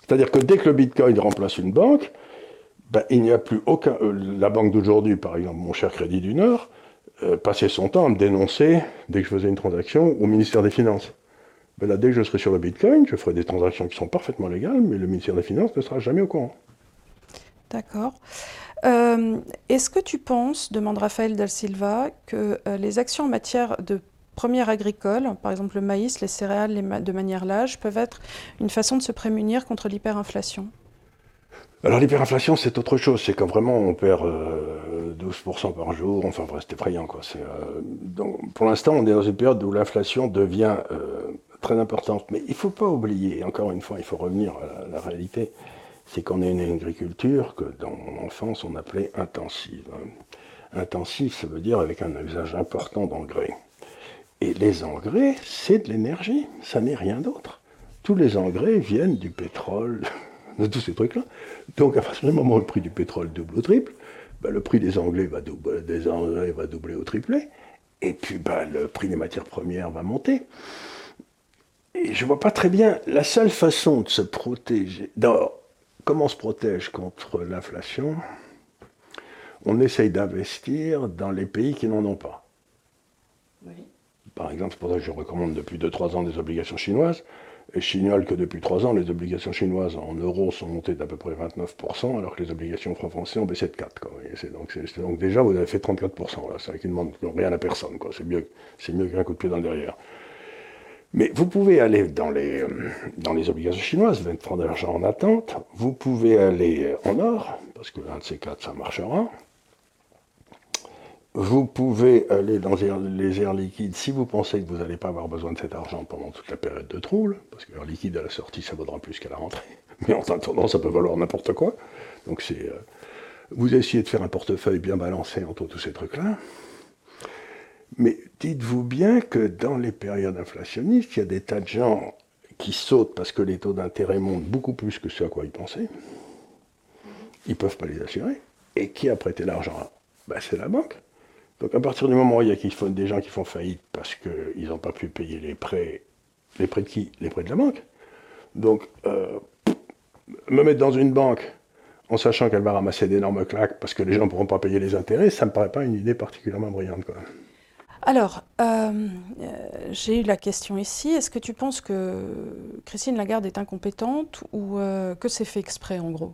C'est-à-dire que dès que le Bitcoin remplace une banque, ben, il n'y a plus aucun. Euh, la banque d'aujourd'hui, par exemple, mon cher Crédit du Nord, euh, passait son temps à me dénoncer dès que je faisais une transaction au ministère des Finances. Ben là, dès que je serai sur le Bitcoin, je ferai des transactions qui sont parfaitement légales, mais le ministère des Finances ne sera jamais au courant. D'accord. Euh, est-ce que tu penses, demande Raphaël Dal Silva, que euh, les actions en matière de première agricole, par exemple le maïs, les céréales de manière large, peuvent être une façon de se prémunir contre l'hyperinflation? Alors l'hyperinflation, c'est autre chose. C'est quand vraiment on perd 12% euh, par jour. Enfin, c'est effrayant. Quoi. pour l'instant, on est dans une période où l'inflation devient très importante. Mais il ne faut pas oublier, encore une fois, il faut revenir à la réalité c'est qu'on a une agriculture que dans mon enfance on appelait intensive. Intensive, ça veut dire avec un usage important d'engrais. Et les engrais, c'est de l'énergie, ça n'est rien d'autre. Tous les engrais viennent du pétrole, de tous ces trucs-là. Donc à partir du moment où le prix du pétrole double ou triple, ben, le prix des engrais va doubler, des engrais va doubler ou tripler, et puis ben, le prix des matières premières va monter. Et je ne vois pas très bien la seule façon de se protéger. Comment on se protège contre l'inflation? On essaye d'investir dans les pays qui n'en ont pas. Par exemple, c'est pour ça que je recommande depuis 2-3 ans des obligations chinoises. Et je signale que depuis 3 ans, les obligations chinoises en euros sont montées d'à peu près 29%, alors que les obligations francs français ont baissé de 4. Donc, donc, déjà, vous avez fait 34%. C'est vrai qu'ils ne demandent rien à personne. C'est mieux, mieux qu'un coup de pied dans le derrière. Mais vous pouvez aller dans les, euh, dans les obligations chinoises, 20 francs d'argent en attente. Vous pouvez aller en or, parce que l'un de ces quatre, ça marchera. Vous pouvez aller dans les airs liquides si vous pensez que vous n'allez pas avoir besoin de cet argent pendant toute la période de trouble, parce que l'air liquide à la sortie, ça vaudra plus qu'à la rentrée. Mais en attendant, ça peut valoir n'importe quoi. Donc c'est, euh, vous essayez de faire un portefeuille bien balancé entre tous ces trucs-là. Mais dites-vous bien que dans les périodes inflationnistes, il y a des tas de gens qui sautent parce que les taux d'intérêt montent beaucoup plus que ce à quoi ils pensaient. Ils ne peuvent pas les assurer. Et qui a prêté l'argent? Ben, C'est la banque. Donc à partir du moment où il y a des gens qui font faillite parce qu'ils n'ont pas pu payer les prêts, les prêts de qui? Les prêts de la banque. Donc euh, me mettre dans une banque en sachant qu'elle va ramasser d'énormes claques parce que les gens ne pourront pas payer les intérêts, ça ne me paraît pas une idée particulièrement brillante. Quoi. Alors, euh, j'ai eu la question ici. Est-ce que tu penses que Christine Lagarde est incompétente ou euh, que c'est fait exprès, en gros?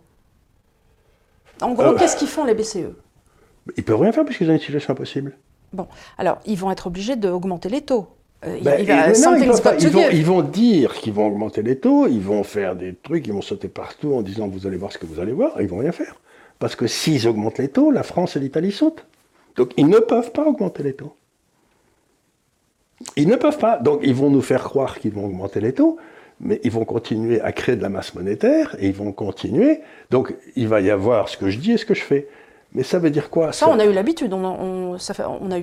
En gros, euh. qu'est-ce qu'ils font les BCE Ils peuvent rien faire puisqu'ils ont une situation impossible. Bon, alors, ils vont être obligés d'augmenter les taux. Ben, ils, vont, dire qu'ils vont augmenter les taux, ils vont faire des trucs, ils vont sauter partout en disant vous allez voir ce que vous allez voir, ils vont rien faire. Parce que s'ils augmentent les taux, la France et l'Italie sautent. Donc ils ne peuvent pas augmenter les taux. Ils ne peuvent pas. Donc ils vont nous faire croire qu'ils vont augmenter les taux, mais ils vont continuer à créer de la masse monétaire et ils vont continuer. Donc il va y avoir ce que je dis et ce que je fais. Mais ça veut dire quoi? Ça, on a eu l'habitude. On, a eu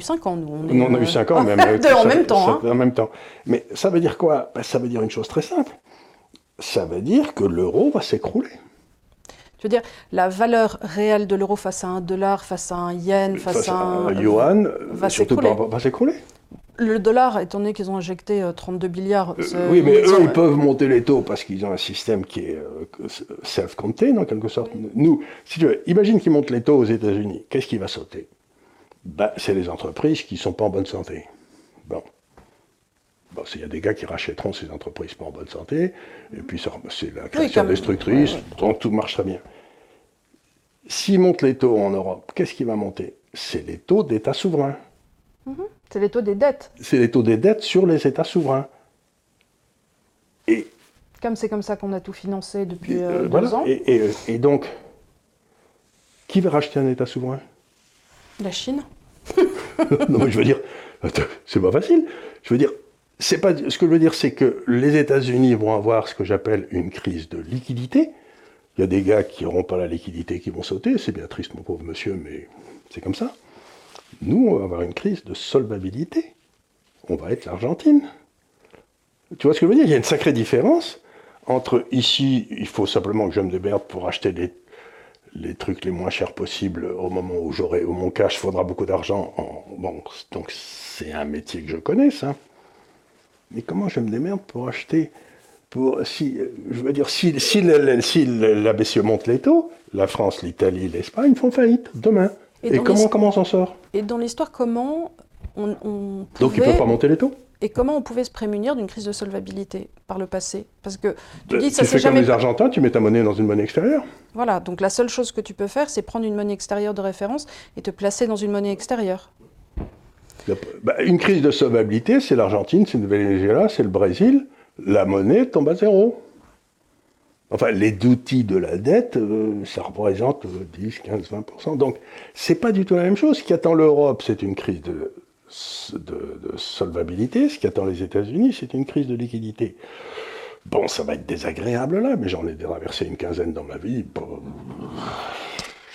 5 ans, nous. On, on a eu 5 ans, même. en même temps. hein. En même temps. Mais ça veut dire quoi? Ben, Ça veut dire une chose très simple. Ça veut dire que l'euro va s'écrouler. Tu veux dire, la valeur réelle de l'euro face à un dollar, face à un yen, face, Face à un. yuan, surtout va s'écrouler. Le dollar, étant donné qu'ils ont injecté euh, 32 milliards. Euh, oui, mais eux, ils peuvent monter les taux parce qu'ils ont un système qui est euh, self-contained, en quelque sorte. Nous, si tu veux, imagine qu'ils montent les taux aux États-Unis. Qu'est-ce qui va sauter? Ben, C'est les entreprises qui ne sont pas en bonne santé. Bon. Bon, il y a des gars qui rachèteront ces entreprises pas en bonne santé, et puis c'est la création destructrice, ouais, ouais. donc tout marche très bien. S'ils montent les taux en Europe, qu'est-ce qui va monter? C'est les taux d'États souverains. C'est les taux des dettes. C'est les taux des dettes sur les États souverains. Et Comme c'est comme ça qu'on a tout financé depuis Et, euh, euh, deux voilà. ans. Et, et, euh, et donc, qui va racheter un État souverain? La Chine. Non, mais je veux dire, c'est pas facile. Je veux dire, c'est pas. Ce que je veux dire, c'est que les États-Unis vont avoir ce que j'appelle une crise de liquidité. Il y a des gars qui n'auront pas la liquidité qui vont sauter. C'est bien triste, mon pauvre monsieur, mais c'est comme ça. Nous, on va avoir une crise de solvabilité. On va être l'Argentine. Tu vois ce que je veux dire? Il y a une sacrée différence entre ici, il faut simplement que je me démerde pour acheter les, trucs les moins chers possibles au moment où j'aurai, où mon cash faudra beaucoup d'argent. En, bon, donc c'est un métier que je connais, ça. Mais comment je me démerde pour acheter pour, si, je veux dire, si, si, si la BCE monte les taux, la France, l'Italie, l'Espagne font faillite demain. Et comment, comment on s'en sort Et dans l'histoire, comment on, on Donc ils ne pouvait- peuvent pas monter les taux Et comment on pouvait se prémunir d'une crise de solvabilité par le passé Parce que tu Euh, dis, ça s'est fais comme jamais. les Argentins, tu mets ta monnaie dans une monnaie extérieure. Voilà, donc la seule chose que tu peux faire, c'est prendre une monnaie extérieure de référence et te placer dans une monnaie extérieure. Bah, une crise de solvabilité, c'est l'Argentine, c'est le Venezuela, c'est le Brésil. La monnaie tombe à zéro. Enfin, les outils de la dette, euh, ça représente euh, 10, 15, 20%. Donc, c'est pas du tout la même chose. Ce qui attend l'Europe, c'est une crise de, de, de solvabilité. Ce qui attend les États-Unis, c'est une crise de liquidité. Bon, ça va être désagréable là, mais j'en ai traversé une quinzaine dans ma vie. Bon,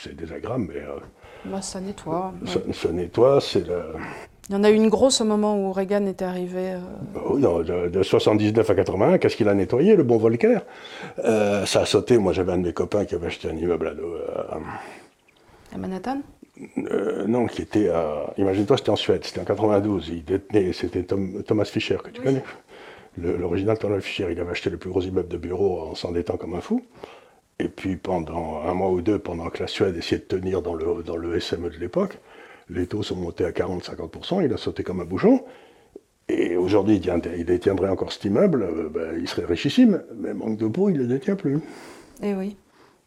c'est désagréable, mais euh, Bah, ça nettoie. ouais. ça, ça nettoie, c'est le... Il y en a eu une grosse au moment où Reagan était arrivé. euh, non, de, de 79 à 81, qu'est-ce qu'il a nettoyé, le bon Volcker Euh, Ça a sauté. Moi, j'avais un de mes copains qui avait acheté un immeuble à, euh, à Manhattan? euh, non, qui était à. Imagine-toi, c'était en Suède, c'était en 92. Il détenait, c'était Tom- Thomas Fischer, que tu connais. Le- L'original Thomas Fischer, il avait acheté le plus gros immeuble de bureau en s'endettant comme un fou. Et puis, pendant un mois ou deux, pendant que la Suède essayait de tenir dans le, dans le SME de l'époque, les taux sont montés à 40-50%, il a sauté comme un bouchon. Et aujourd'hui, il, détiendrait encore cet immeuble, euh, ben, il serait richissime, mais manque de peau, il ne le détient plus. Eh oui.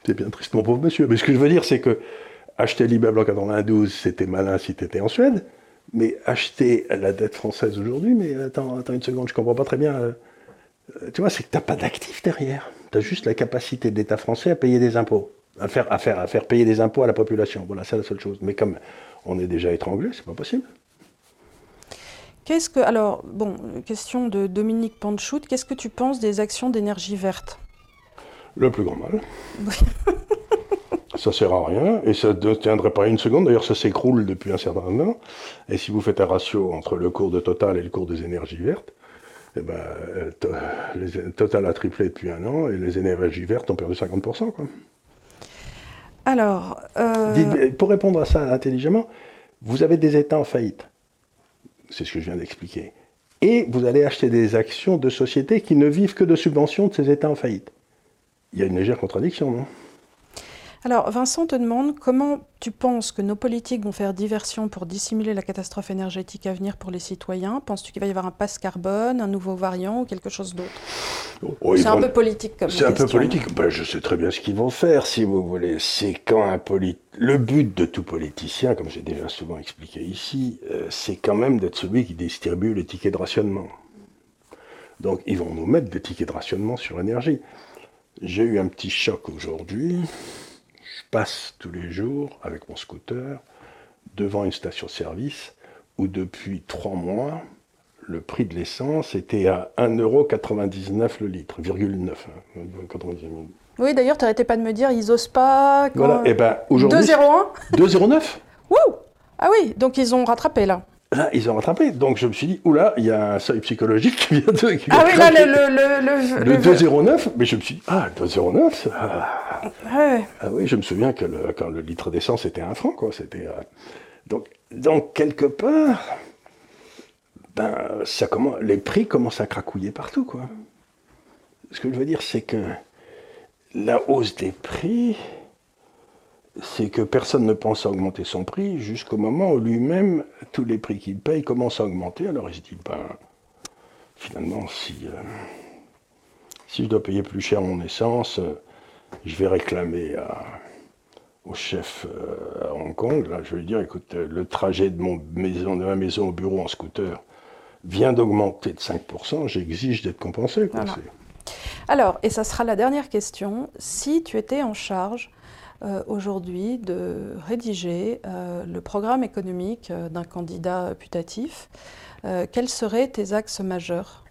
C'est bien triste, mon pauvre monsieur. Mais ce que je veux dire, c'est que acheter l'immeuble en 92, c'était malin si tu étais en Suède, mais acheter la dette française aujourd'hui, mais attends, attends une seconde, je comprends pas très bien. euh, euh, tu vois, c'est que tu n'as pas d'actifs derrière. Tu as juste la capacité de l'État français à payer des impôts, à faire, à, faire, à faire payer des impôts à la population. Voilà, c'est la seule chose. Mais comme on est déjà étranglé, c'est pas possible. Qu'est-ce que. Alors, bon, question de Dominique Panchout. Qu'est-ce que tu penses des actions d'énergie verte? Le plus grand mal. ça sert à rien et ça ne tiendrait pas une seconde. D'ailleurs, ça s'écroule depuis un certain temps. Et si vous faites un ratio entre le cours de Total et le cours des énergies vertes, eh ben, euh, to- les- Total a triplé depuis un an et les énergies vertes ont perdu 50%. Quoi. Alors. euh, Dites- pour répondre à ça intelligemment, vous avez des États en faillite. C'est ce que je viens d'expliquer. Et vous allez acheter des actions de sociétés qui ne vivent que de subventions de ces États en faillite. Il y a une légère contradiction, non? Alors, Vincent te demande comment tu penses que nos politiques vont faire diversion pour dissimuler la catastrophe énergétique à venir pour les citoyens? Penses-tu qu'il va y avoir un passe carbone, un nouveau variant ou quelque chose d'autre? C'est un peu politique comme C'est un peu politique. Ben, je sais très bien ce qu'ils vont faire, si vous voulez. C'est quand un poli- Le but de tout politicien, comme j'ai déjà souvent expliqué ici, euh, c'est quand même d'être celui qui distribue les tickets de rationnement. Donc, ils vont nous mettre des tickets de rationnement sur énergie. J'ai eu un petit choc aujourd'hui. Passe tous les jours avec mon scooter devant une station-service où depuis trois mois, le prix de l'essence était à 1,99€ le litre, virgule 9. hein, Oui, d'ailleurs, tu n'arrêtais pas de me dire, ils osent pas. quand- Voilà, et ben aujourd'hui. 2,01 2,09 Wouh Ah oui, donc ils ont rattrapé là. Là, ils ont rattrapé. Donc je me suis dit, oula, il y a un seuil psychologique qui vient de. qui Ah oui, là, le. le, le, Le 2,09, mais je me suis dit, ah, 2,09 ah, Ouais. ah oui, je me souviens que le- quand le litre d'essence était un franc, quoi. C'était. euh, donc, donc, quelque part, ben, ça commence, les prix commencent à cracouiller partout, quoi. Ce que je veux dire, c'est que la hausse des prix, c'est que personne ne pense à augmenter son prix jusqu'au moment où lui-même, tous les prix qu'il paye commencent à augmenter. Alors il se dit, ben, finalement, si, euh, si je dois payer plus cher mon essence, euh, je vais réclamer à- au chef euh, à Hong Kong. Là, je vais lui dire, écoute, le trajet de, mon maison, de ma maison au bureau en scooter vient d'augmenter de 5%, j'exige d'être compensé. quoi. Voilà. C'est- Alors, et ça sera la dernière question, si tu étais en charge euh, aujourd'hui de rédiger euh, le programme économique euh, d'un candidat putatif, quels seraient tes axes majeurs?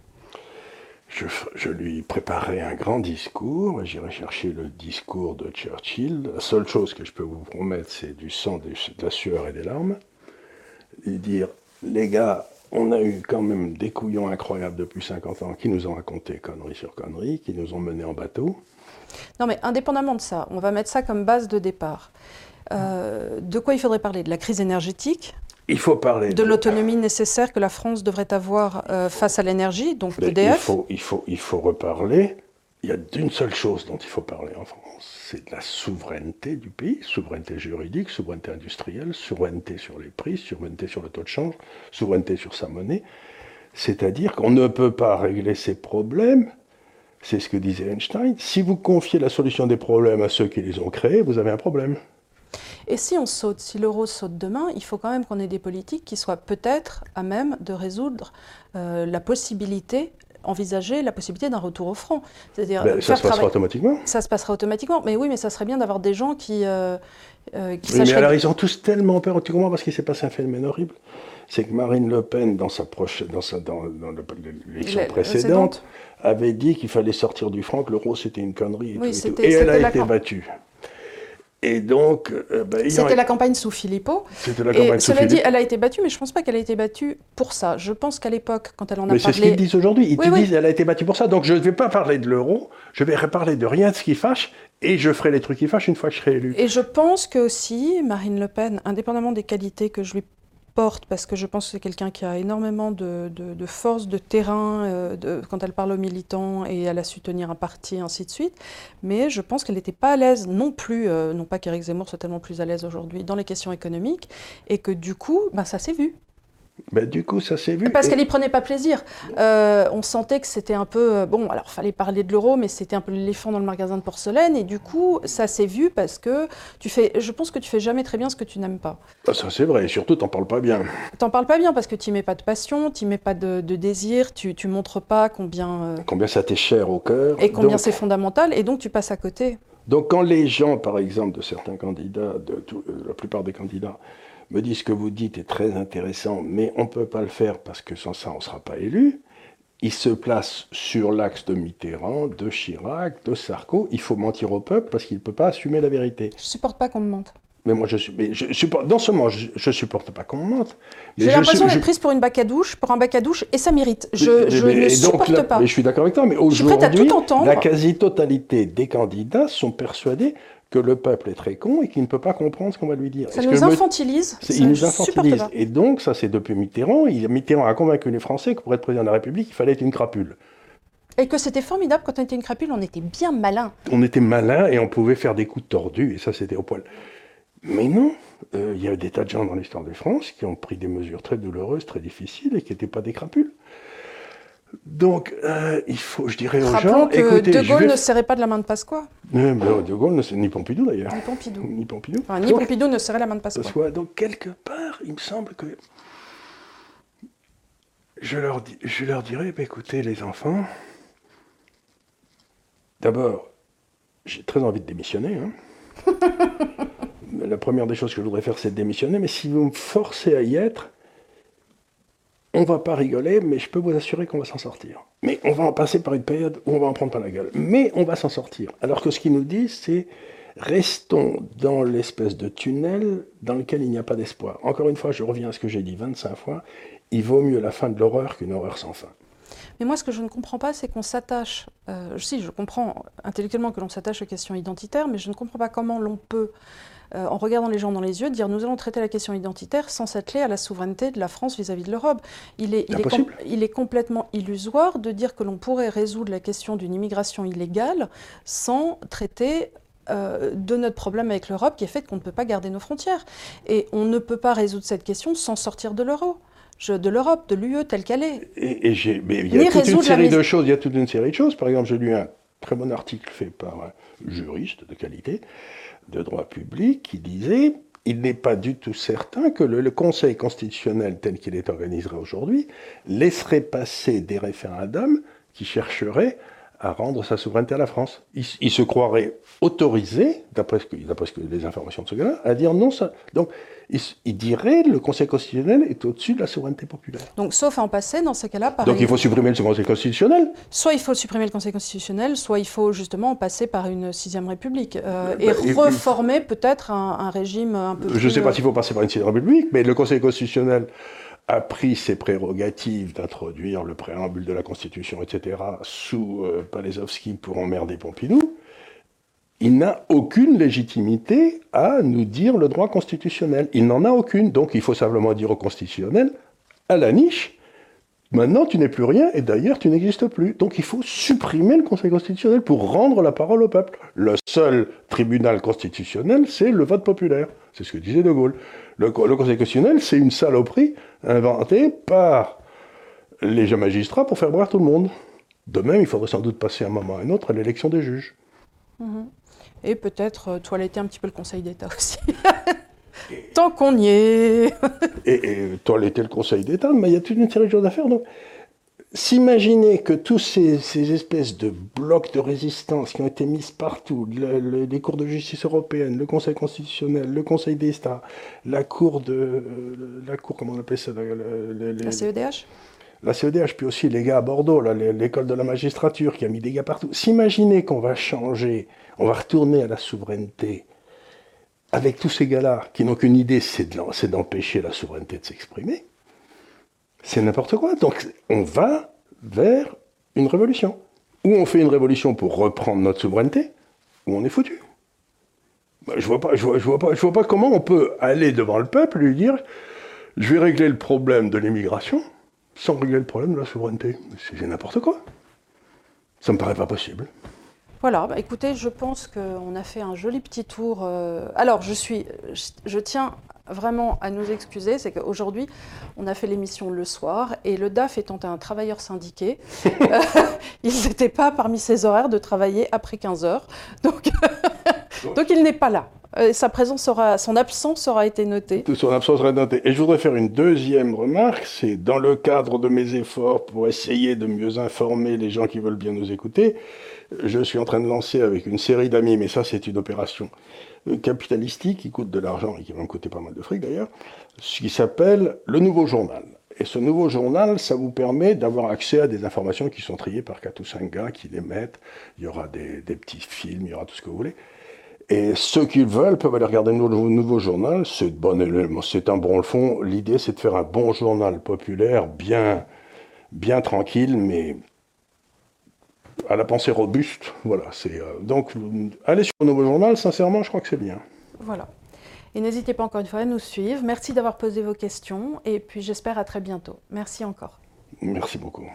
Je, lui préparais un grand discours, j'irai chercher le discours de Churchill. La seule chose que je peux vous promettre, c'est du sang, de la sueur et des larmes. Et dire, les gars, on a eu quand même des couillons incroyables depuis 50 ans qui nous ont raconté conneries sur conneries, qui nous ont menés en bateau. Non, mais indépendamment de ça, on va mettre ça comme base de départ. Euh, de quoi il faudrait parler? De la crise énergétique, Il faut parler de l'autonomie nécessaire que la France devrait avoir euh, face à l'énergie, donc Mais il, faut, il, faut, il faut reparler. Il y a d'une seule chose dont il faut parler en France, c'est de la souveraineté du pays, souveraineté juridique, souveraineté industrielle, souveraineté sur les prix, souveraineté sur le taux de change, souveraineté sur sa monnaie. C'est-à-dire qu'on ne peut pas régler ces problèmes, c'est ce que disait Einstein, si vous confiez la solution des problèmes à ceux qui les ont créés, vous avez un problème. Et si on saute, si l'euro saute demain, il faut quand même qu'on ait des politiques qui soient peut-être à même de résoudre euh, la possibilité, envisager la possibilité d'un retour au franc. C'est-à-dire Ben, ça se passera automatiquement. Ça se passera automatiquement. Mais oui, mais ça serait bien d'avoir des gens qui, euh, euh, qui Oui, mais alors ils ont tous tellement peur. Tu comprends parce qu'il s'est passé un phénomène horrible? C'est que Marine Le Pen, dans sa proche, dans sa, dans, dans le- l'élection précédente, avait dit qu'il fallait sortir du franc, que l'euro c'était une connerie. Et, Oui, tout, et, tout. Et elle a été battue. Et donc, euh, ben, C'était la campagne sous Philippot. c'était la Et campagne sous cela dit, elle a été battue, mais je ne pense pas qu'elle a été battue pour ça. Je pense qu'à l'époque, quand elle en a Mais c'est ce parlé. qu'ils disent aujourd'hui. Ils Oui, te oui. disent elle a été battue pour ça. Donc je ne vais pas parler de l'euro, je vais parler de rien de ce qui fâche, et je ferai les trucs qui fâchent une fois que je serai élu. Et je pense que aussi, Marine Le Pen, indépendamment des qualités que je lui parce que je pense que c'est quelqu'un qui a énormément de, de- de force, de terrain, euh, de- quand elle parle aux militants et elle a su tenir un parti, ainsi de suite, mais je pense qu'elle n'était pas à l'aise non plus, euh, non pas qu'Éric Zemmour soit tellement plus à l'aise aujourd'hui dans les questions économiques, et que du coup, ben, ça s'est vu. Ben, du coup, ça s'est vu. Parce Et- qu'elle n'y prenait pas plaisir. Euh, on sentait que c'était un peu. euh, bon, alors, fallait parler de l'euro, mais c'était un peu l'éléphant dans le magasin de porcelaine. Et du coup, ça s'est vu parce que tu fais. Je pense que tu fais jamais très bien ce que tu n'aimes pas. Ah, ça c'est vrai, et surtout t'en parles pas bien. T'en parles pas bien parce que tu mets pas de passion, tu mets pas de, de désir, tu, tu montres pas combien. euh, Combien ça t'est cher au cœur. et combien Donc- c'est fondamental, et donc tu passes à côté. Donc quand les gens, par exemple, de certains candidats, de tout- euh, la plupart des candidats, me disent ce que vous dites est très intéressant, mais on ne peut pas le faire parce que sans ça, on ne sera pas élu, ils se placent sur l'axe de Mitterrand, de Chirac, de Sarko. Il faut mentir au peuple parce qu'il ne peut pas assumer la vérité. Je supporte pas qu'on me mente. Mais moi, je, mais je supporte, non seulement je ne supporte pas qu'on me mente, J'ai je l'impression d'être prise pour une bac à douche, pour un bac à douche, et ça mérite. Je, je ne supporte là- pas. Mais je suis d'accord avec toi, mais Je aujourd'hui, la quasi-totalité des candidats sont persuadés que le peuple est très con et qu'il ne peut pas comprendre ce qu'on va lui dire. Ça nous que infantilise. ça, il nous supporte infantilise. pas. Et donc, ça, c'est depuis Mitterrand. Il, Mitterrand a convaincu les Français que pour être président de la République, il fallait être une crapule. Et que c'était formidable quand on était une crapule, on était bien malin. On était malin et on pouvait faire des coups tordus, et ça, c'était au poil. Mais non, euh, il y a des tas de gens dans l'histoire de France qui ont pris des mesures très douloureuses, très difficiles, et qui n'étaient pas des crapules. Donc, euh, il faut, je dirais aux Rappelons gens, que écoutez, De Gaulle vais ne serrait pas de la main de Pasqua, Euh, ben, de Gaulle, ne- ni Pompidou d'ailleurs. ni Pompidou. Ni Pompidou. Enfin, ni Donc, Pompidou ne serrait la main de Pasqua. soit, donc, quelque part, il me semble que je leur, je leur dirais, ben, écoutez, les enfants, d'abord, j'ai très envie de démissionner. hein. la première des choses que je voudrais faire, c'est démissionner, mais si vous me forcez à y être, on va pas rigoler, mais je peux vous assurer qu'on va s'en sortir. Mais on va en passer par une période où on va en prendre pas la gueule. Mais on va s'en sortir. Alors que ce qu'ils nous disent, c'est restons dans l'espèce de tunnel dans lequel il n'y a pas d'espoir. Encore une fois, je reviens à ce que j'ai dit 25 fois, il vaut mieux la fin de l'horreur qu'une horreur sans fin. Mais moi, ce que je ne comprends pas, c'est qu'on s'attache. Euh, si, je comprends intellectuellement que l'on s'attache aux questions identitaires, mais je ne comprends pas comment l'on peut, euh, en regardant les gens dans les yeux, dire nous allons traiter la question identitaire sans s'atteler à la souveraineté de la France vis-à-vis de l'Europe. Il est, il, est il est complètement illusoire de dire que l'on pourrait résoudre la question d'une immigration illégale sans traiter euh, de notre problème avec l'Europe qui est fait qu'on ne peut pas garder nos frontières. Et on ne peut pas résoudre cette question sans sortir de l'euro de l'Europe, de l'UE telle qu'elle est. Et, mais il y a toute une série de choses. Il y a toute une série de choses. Par exemple, j'ai lu un très bon article fait par un juriste de qualité de droit public qui disait il n'est pas du tout certain que le, Conseil constitutionnel tel qu'il est organisé aujourd'hui laisserait passer des référendums qui chercheraient à rendre sa souveraineté à la France. Il, se croirait autorisé, d'après les informations de ce gars-là, à dire non. Ça. Donc, il, dirait le Conseil constitutionnel est au-dessus de la souveraineté populaire. Donc, sauf à en passer, dans ce cas-là, par. Donc, il faut supprimer le Conseil constitutionnel Soit il faut supprimer le Conseil constitutionnel, soit il faut justement passer par une sixième république euh, et bah, reformer peut-être un, régime un peu. Je ne sais pas s'il faut passer par une sixième république, mais le Conseil constitutionnel a pris ses prérogatives d'introduire le préambule de la Constitution, etc., sous euh, pour emmerder Pompidou, il n'a aucune légitimité à nous dire le droit constitutionnel. Il n'en a aucune. Donc il faut simplement dire au constitutionnel, à la niche, maintenant tu n'es plus rien et d'ailleurs tu n'existes plus. Donc il faut supprimer le Conseil constitutionnel pour rendre la parole au peuple. Le seul tribunal constitutionnel, c'est le vote populaire. C'est ce que disait De Gaulle. Le, Conseil constitutionnel, c'est une saloperie inventée par les magistrats pour faire boire tout le monde. De même, il faudrait sans doute passer un moment à un autre à l'élection des juges. Mhm et peut-être euh, toiletter un petit peu le Conseil d'État aussi. Tant qu'on y est. et, toiletter le Conseil d'État, mais il y a toute une série de choses à faire. Donc, s'imaginer que tous ces, espèces de blocs de résistance qui ont été mis partout, les cours de justice européenne, le Conseil constitutionnel, le Conseil d'État, la cour de, euh, la cour, comment on appelle ça, la CEDH la CEDH, puis aussi les gars à Bordeaux, l'école de la magistrature qui a mis des gars partout. S'imaginer qu'on va changer, on va retourner à la souveraineté avec tous ces gars-là qui n'ont qu'une idée, c'est d'empêcher la souveraineté de s'exprimer, c'est n'importe quoi. Donc on va vers une révolution. Ou on fait une révolution pour reprendre notre souveraineté, ou on est foutu. Bah, je vois pas, je vois, pas, vois pas comment on peut aller devant le peuple et lui dire, je vais régler le problème de l'immigration sans régler le problème de la souveraineté. C'est n'importe quoi. Ça me paraît pas possible. Voilà, bah écoutez, je pense qu'on a fait un joli petit tour. Euh, alors, je suis, je, tiens vraiment à nous excuser, c'est qu'aujourd'hui, on a fait l'émission le soir et le DAF étant un travailleur syndiqué, euh, il n'était pas parmi ses horaires de travailler après 15 heures. Donc, donc il n'est pas là. Euh, sa présence sera, son absence aura été notée. Son absence sera notée. Et je voudrais faire une deuxième remarque, c'est dans le cadre de mes efforts pour essayer de mieux informer les gens qui veulent bien nous écouter, je suis en train de lancer avec une série d'amis, mais ça c'est une opération capitalistique qui coûte de l'argent et qui va me coûter pas mal de fric d'ailleurs, ce qui s'appelle le nouveau journal. Et ce nouveau journal, ça vous permet d'avoir accès à des informations qui sont triées par quatre ou cinq gars qui les mettent. Il y aura des, petits films, il y aura tout ce que vous voulez. Et ceux qui veulent peuvent aller regarder le nouveau journal. C'est bon c'est un bon fond. L'idée, c'est de faire un bon journal populaire, bien, bien tranquille, mais à la pensée robuste. Voilà. C'est euh, donc allez sur le nouveau journal. Sincèrement, je crois que c'est bien. Voilà. Et n'hésitez pas encore une fois à nous suivre. Merci d'avoir posé vos questions. Et puis j'espère à très bientôt. Merci encore. Merci beaucoup.